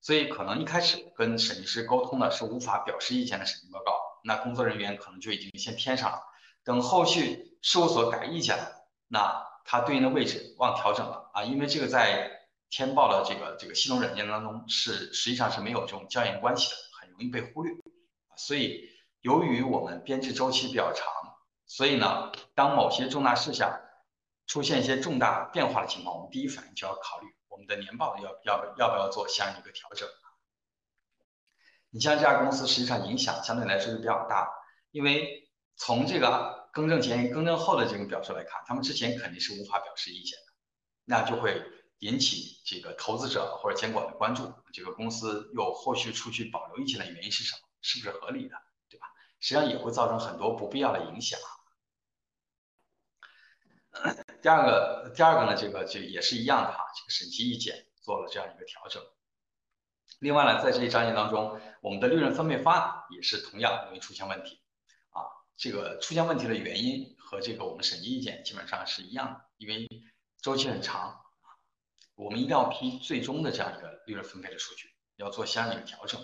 [SPEAKER 1] 所以可能一开始跟审计师沟通的是无法表示意见的审计报告，那工作人员可能就已经先添上了。等后续事务所改意见了，那它对应的位置忘调整了啊，因为这个在填报的这个这个系统软件当中是实际上是没有这种校验关系的，很容易被忽略，所以。由于我们编制周期比较长，所以呢，当某些重大事项出现一些重大变化的情况，我们第一反应就要考虑我们的年报要要要不要做相应一个调整。你像这家公司实际上影响相对来说是比较大，因为从这个更正前、更正后的这个表述来看，他们之前肯定是无法表示意见的，那就会引起这个投资者或者监管的关注。这个公司又后续出去保留意见的原因是什么？是不是合理的？对吧实际上也会造成很多不必要的影响。第二个，第二个呢，这个就也是一样的哈，这个审计意见做了这样一个调整。另外呢，在这一章节当中，我们的利润分配方案也是同样容易出现问题啊。这个出现问题的原因和这个我们审计意见基本上是一样的，因为周期很长，我们一定要批最终的这样一个利润分配的数据，要做相应的调整。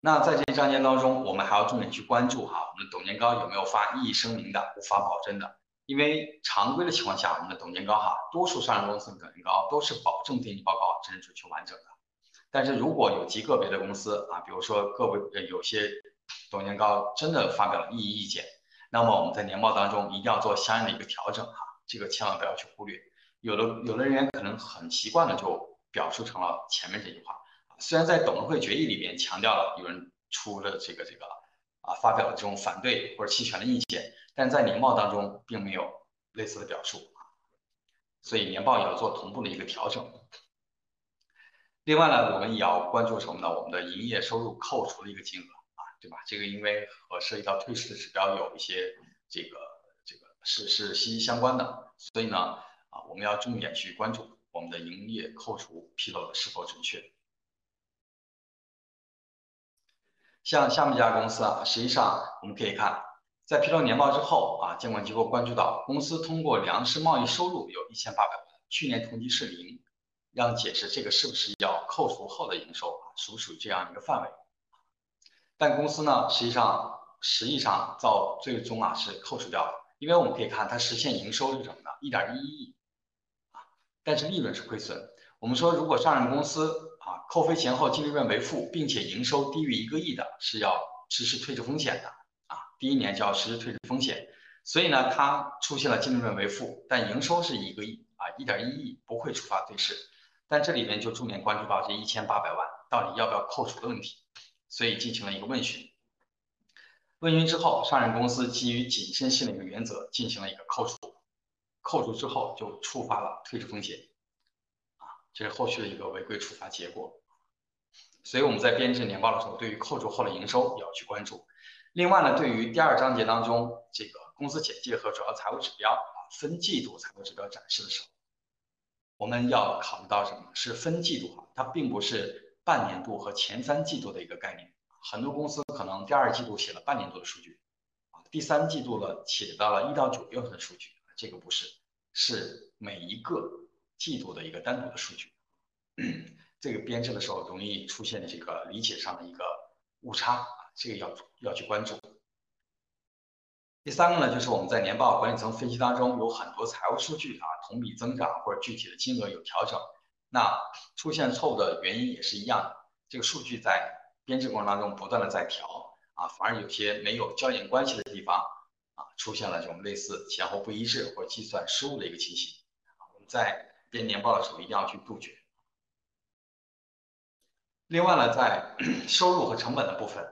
[SPEAKER 1] 那在这一章节当中，我们还要重点去关注哈，我们的董年高有没有发异议声明的、无法保证的？因为常规的情况下，我们的董年高哈，多数上市公司的董年高都是保证定期报告真实准确完整的。但是如果有极个别的公司啊，比如说个别有些董年高真的发表了异议意见，那么我们在年报当中一定要做相应的一个调整哈，这个千万不要去忽略。有的有的人员可能很习惯的就表述成了前面这句话。虽然在董事会决议里边强调了有人出了这个这个啊发表了这种反对或者弃权的意见，但在年报当中并没有类似的表述啊，所以年报也要做同步的一个调整。另外呢，我们也要关注什么呢？我们的营业收入扣除的一个金额啊，对吧？这个因为和涉及到退市的指标有一些这个是是息息相关的，所以呢啊，我们要重点去关注我们的营业扣除披露的是否准确。像下面这家公司啊，实际上我们可以看，在披露年报之后啊，监管机构关注到公司通过粮食贸易收入有一千八百万，去年同期是零。让解释这个是不是要扣除后的营收啊，属不属于这样一个范围？但公司呢，实际上实际上到最终啊是扣除掉了，因为我们可以看它实现营收是什么呢？一点一亿啊，但是利润是亏损。我们说如果上市公司啊扣非前后净利润为负，并且营收低于一个亿的，是要实施退市风险的啊，第一年就要实施退市风险。所以呢，它出现了净利润为负，但营收是一个亿啊，一点一亿不会触发退市。但这里面就重点关注到这一千八百万到底要不要扣除的问题，所以进行了一个问询。问询之后，上市公司基于谨慎性的一个原则进行了一个扣除，扣除之后就触发了退市风险，啊，这是后续的一个违规处罚结果。所以我们在编制年报的时候，对于扣除后的营收也要去关注。另外呢，对于第二章节当中这个公司简介和主要财务指标啊，分季度财务指标展示的时候。我们要考虑到什么？是分季度哈，它并不是半年度和前三季度的一个概念。很多公司可能第二季度写了半年多的数据，啊，第三季度呢写到了一到九月份的数据，这个不是，是每一个季度的一个单独的数据。这个编制的时候容易出现这个理解上的一个误差啊，这个要要去关注。第三个呢，就是我们在年报管理层分析当中有很多财务数据啊，同比增长或者具体的金额有调整，那出现错误的原因也是一样的。这个数据在编制过程当中不断的在调啊，反而有些没有焦点关系的地方啊，出现了这种类似前后不一致或计算失误的一个情形啊。我们在编年报的时候一定要去杜绝。另外呢，在 收入和成本的部分。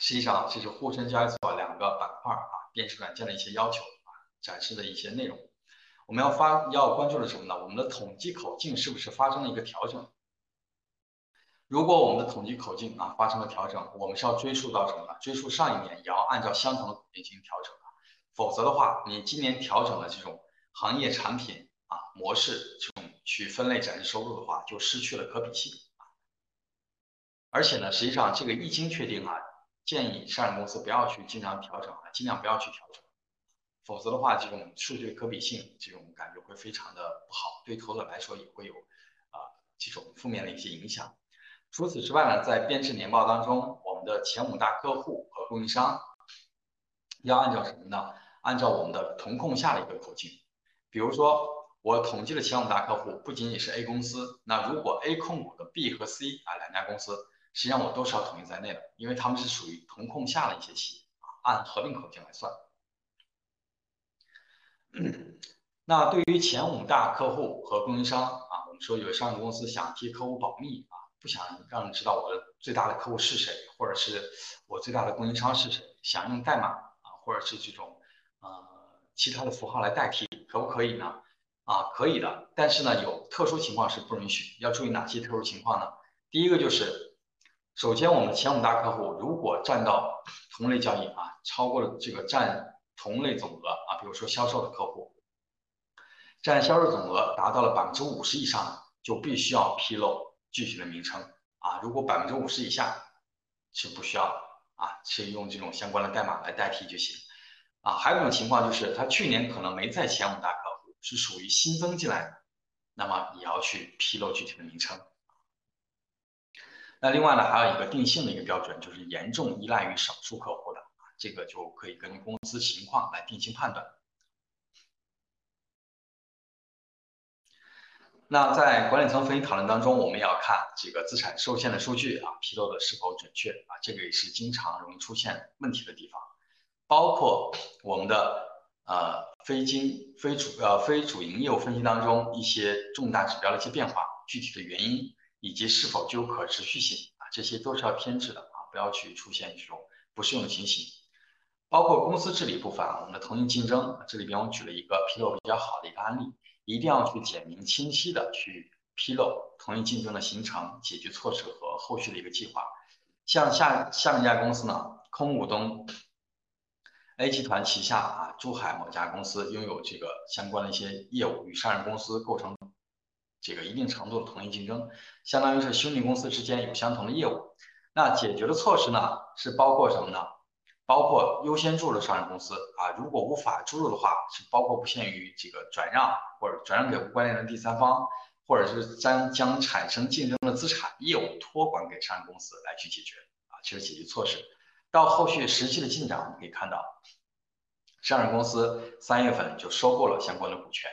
[SPEAKER 1] 实际上，这是沪深交易所两个板块啊，编制软件的一些要求啊，展示的一些内容。我们要发要关注的什么呢？我们的统计口径是不是发生了一个调整？如果我们的统计口径啊发生了调整，我们是要追溯到什么呢？追溯上一年，也要按照相同的口径进行调整啊。否则的话，你今年调整的这种行业产品啊模式这种去分类展示收入的话，就失去了可比性。而且呢，实际上这个一经确定啊。建议上市公司不要去经常调整啊，尽量不要去调整，否则的话，这种数据可比性这种感觉会非常的不好，对投资者来说也会有啊这种负面的一些影响。除此之外呢，在编制年报当中，我们的前五大客户和供应商要按照什么呢？按照我们的同控下的一个口径。比如说，我统计的前五大客户不仅仅是 A 公司，那如果 A 控股的 B 和 C 啊两家公司。实际上我都是要统一在内的，因为他们是属于同控下的一些企业，按合并口径来算。那对于前五大客户和供应商啊，我们说有上市公司想替客户保密，不想让人知道我的最大的客户是谁，或者是我最大的供应商是谁，想用代码啊，或者是这种呃其他的符号来代替，可不可以呢？啊，可以的，但是呢，有特殊情况是不允许。要注意哪些特殊情况呢？第一个就是。首先，我们前五大客户如果占到同类交易啊，超过了这个占同类总额啊，比如说销售的客户，占销售总额达到了百分之五十以上，就必须要披露具体的名称啊。如果百分之五十以下是不需要的啊，是用这种相关的代码来代替就行啊。还有一种情况就是，他去年可能没在前五大客户，是属于新增进来的，那么也要去披露具体的名称。那另外呢，还有一个定性的一个标准，就是严重依赖于少数客户的，这个就可以根据公司情况来定性判断。那在管理层分析讨论当中，我们要看这个资产受限的数据啊，披露的是否准确啊，这个也是经常容易出现问题的地方。包括我们的呃非经非主呃非主营业务分析当中一些重大指标的一些变化，具体的原因。以及是否具有可持续性啊，这些都是要偏执的啊，不要去出现这种不适用的情形。包括公司治理部分，我们的同业竞争，这里边我举了一个披露比较好的一个案例，一定要去简明清晰的去披露同业竞争的形成、解决措施和后续的一个计划。像下下面一家公司呢，空股东 A 集团旗下啊，珠海某家公司拥有这个相关的一些业务，与上市公司构成这个一定程度的同业竞争，相当于是兄弟公司之间有相同的业务。那解决的措施呢，是包括什么呢？包括优先注入上市公司啊，如果无法注入的话，是包括不限于这个转让或者转让给无关联的第三方。或者是将将产生竞争的资产业务托管给上市公司来去解决啊，这是解决措施。到后续实际的进展，我们可以看到，上市公司三月份就收购了相关的股权，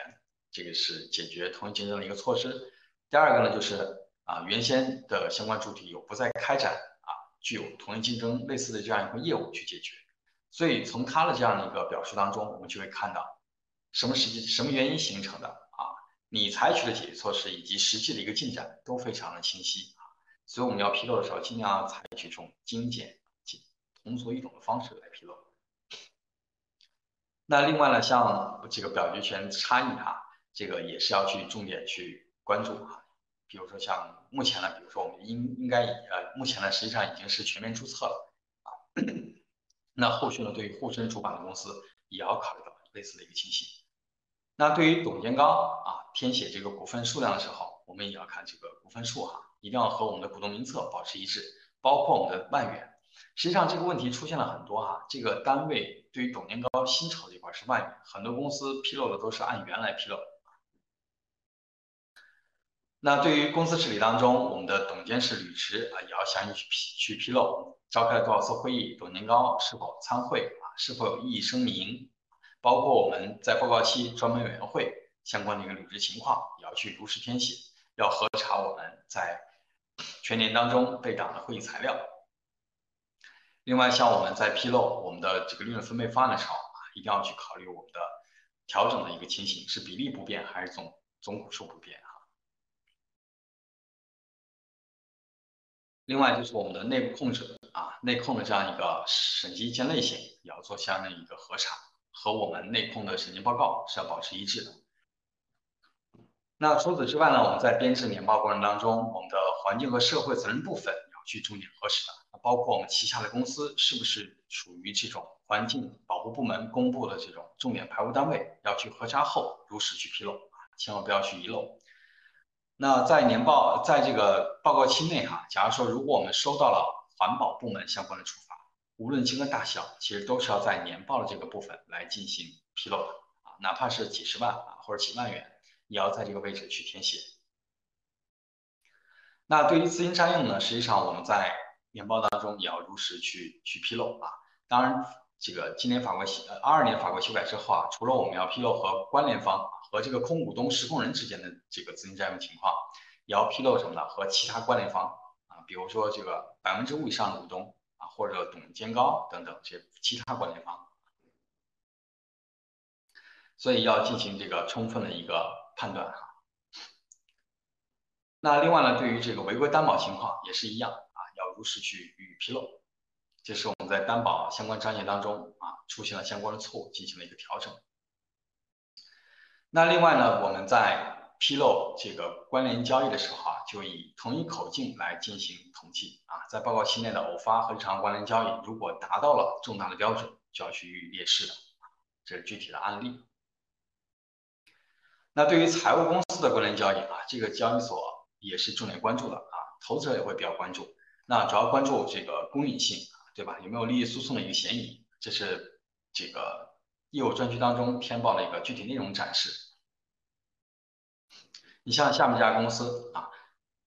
[SPEAKER 1] 这个是解决同业竞争的一个措施。第二个呢，就是啊，原先的相关主体有不再开展具有同一竞争类似的这样一个业务去解决。所以从他的这样的一个表述当中，我们就会看到什么实际什么原因形成的啊。你采取的解决措施以及实际的一个进展都非常的清晰啊，所以我们要披露的时候，尽量要采取这种精简、通俗易懂的方式来披露。那另外呢，像这个表决权差异啊，这个也是要去重点去关注哈。比如说像目前呢，比如说我们应应该呃，目前呢实际上已经是全面注册了啊。那后续呢，对于沪深主板的公司也要考虑到类似的一个情形。那对于董监高啊。填写这个股份数量的时候，我们也要看这个股份数哈，一定要和我们的股东名册保持一致，包括我们的万元。实际上这个问题出现了很多哈，这个单位对于董监高薪酬这块是万元，很多公司披露的都是按元来披露。那对于公司治理当中，我们的董监事履职啊，也要详细去披去披露，召开了多少次会议，董监高是否参会啊，是否有异议声明，包括我们在报告期专门委员会。相关的一个履职情况也要去如实填写，要核查我们在全年当中备档的会议材料。另外，像我们在披露我们的这个利润分配方案的时候啊，一定要去考虑我们的调整的一个情形，是比例不变还是总总股数不变啊？另外就是我们的内部控制啊，内控的这样一个审计意见类型也要做相应的一个核查，和我们内控的审计报告是要保持一致的。那除此之外呢？我们在编制年报过程当中，我们的环境和社会责任部分要去重点核实的，包括我们旗下的公司是不是属于这种环境保护部门公布的这种重点排污单位，要去核查后如实去披露啊，千万不要去遗漏。那在年报在这个报告期内哈，假如说如果我们收到了环保部门相关的处罚，无论金额大小，其实都是要在年报的这个部分来进行披露的啊，哪怕是几十万啊或者几万元。也要在这个位置去填写。那对于资金占用呢，实际上我们在年报当中也要如实去去披露啊。当然，这个今年法规呃二二年法规修改之后啊，除了我们要披露和关联方和这个空股东实控人之间的这个资金占用情况，也要披露什么呢？和其他关联方啊，比如说这个百分之五以上的股东啊，或者董监高等等这些其他关联方。所以要进行这个充分的一个。判断哈，那另外呢，对于这个违规担保情况也是一样啊，要如实去予以披露。这是我们在担保相关章节当中啊出现了相关的错误，进行了一个调整。那另外呢，我们在披露这个关联交易的时候啊，就以同一口径来进行统计啊，在报告期内的偶发和日常关联交易，如果达到了重大的标准，就要去予以列示的。这是具体的案例。那对于财务公司的关联交易啊，这个交易所也是重点关注的啊，投资者也会比较关注。那主要关注这个公允性，对吧？有没有利益输送的一个嫌疑？这是这个业务专区当中填报了一个具体内容展示。你像下面这家公司啊，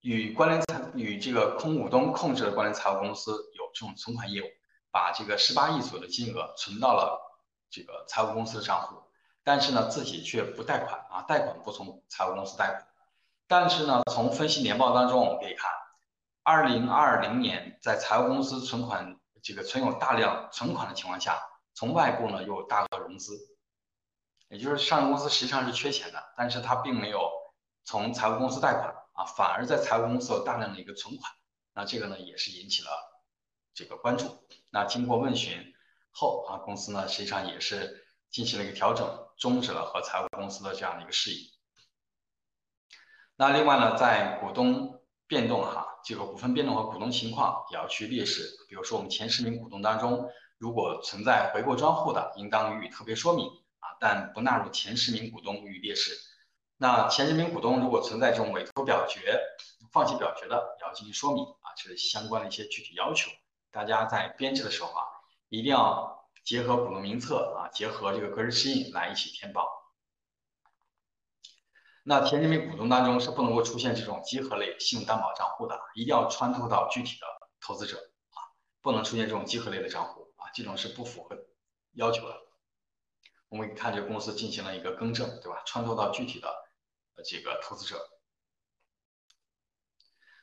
[SPEAKER 1] 与关联财与这个空股东控制的关联财务公司有这种存款业务，把这个十八亿左右的金额存到了这个财务公司的账户。但是呢，自己却不贷款啊，贷款不从财务公司贷款。但是呢，从分析年报当中我们可以看，二零二零年在财务公司存款这个存有大量存款的情况下，从外部呢又大额融资，也就是上市公司实际上是缺钱的，但是他并没有从财务公司贷款啊，反而在财务公司有大量的一个存款，那这个呢也是引起了这个关注。那经过问询后啊，公司呢实际上也是进行了一个调整，终止了和财务公司的这样的一个事宜。那另外呢，在股东变动哈，这个股份变动和股东情况也要去列示。比如说我们前十名股东当中，如果存在回购专户的，应当予以特别说明啊，但不纳入前十名股东予以列示。那前十名股东如果存在这种委托表决、放弃表决的，也要进行说明啊，这是相关的一些具体要求。大家在编制的时候啊，一定要结合股东名册啊，结合这个个人指引来一起填报。那前十名股东当中是不能够出现这种集合类信用担保账户的，一定要穿透到具体的投资者啊，不能出现这种集合类的账户，这种是不符合要求的。我们看这个公司进行了一个更正，对吧？穿透到具体的这个投资者。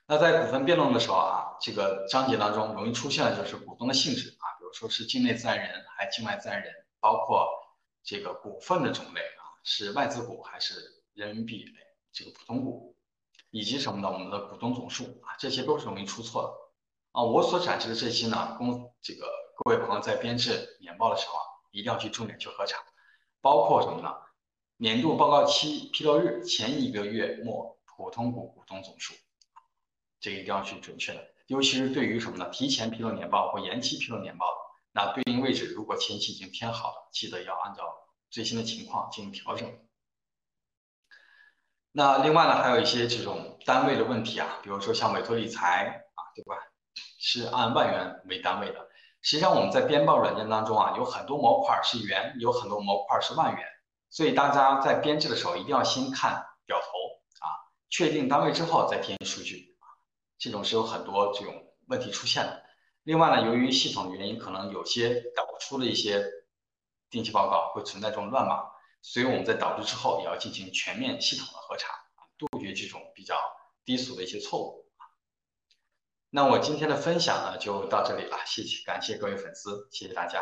[SPEAKER 1] 那在股份变动的时候啊，这个章节当中容易出现的就是股东的性质啊，比如说是境内自然人还是境外自然人，包括这个股份的种类啊，是外资股还是？人民币这个普通股，以及什么呢？我们的股东总数啊，这些都是容易出错的啊。我所展示的这些呢，公这个各位朋友在编制年报的时候啊，一定要去重点去核查，包括什么呢？年度报告期披露日前一个月末普通股股东总数，这个一定要去准确的。尤其是对于什么呢？提前披露年报或延期披露年报，那对应位置如果前期已经填好了，记得要按照最新的情况进行调整。那另外呢，还有一些这种单位的问题啊，比如说像委托理财啊，对吧？是按万元为单位的。实际上我们在编报软件当中啊，有很多模块是元，有很多模块是万元，所以大家在编制的时候一定要先看表头啊，确定单位之后再填数据啊，这种是有很多这种问题出现的。另外呢，由于系统的原因，可能有些导出的一些定期报告会存在这种乱码。所以我们在导出之后，也要进行全面系统的核查，杜绝这种比较低俗的一些错误。那我今天的分享呢，就到这里了，谢谢，感谢各位粉丝，谢谢大家。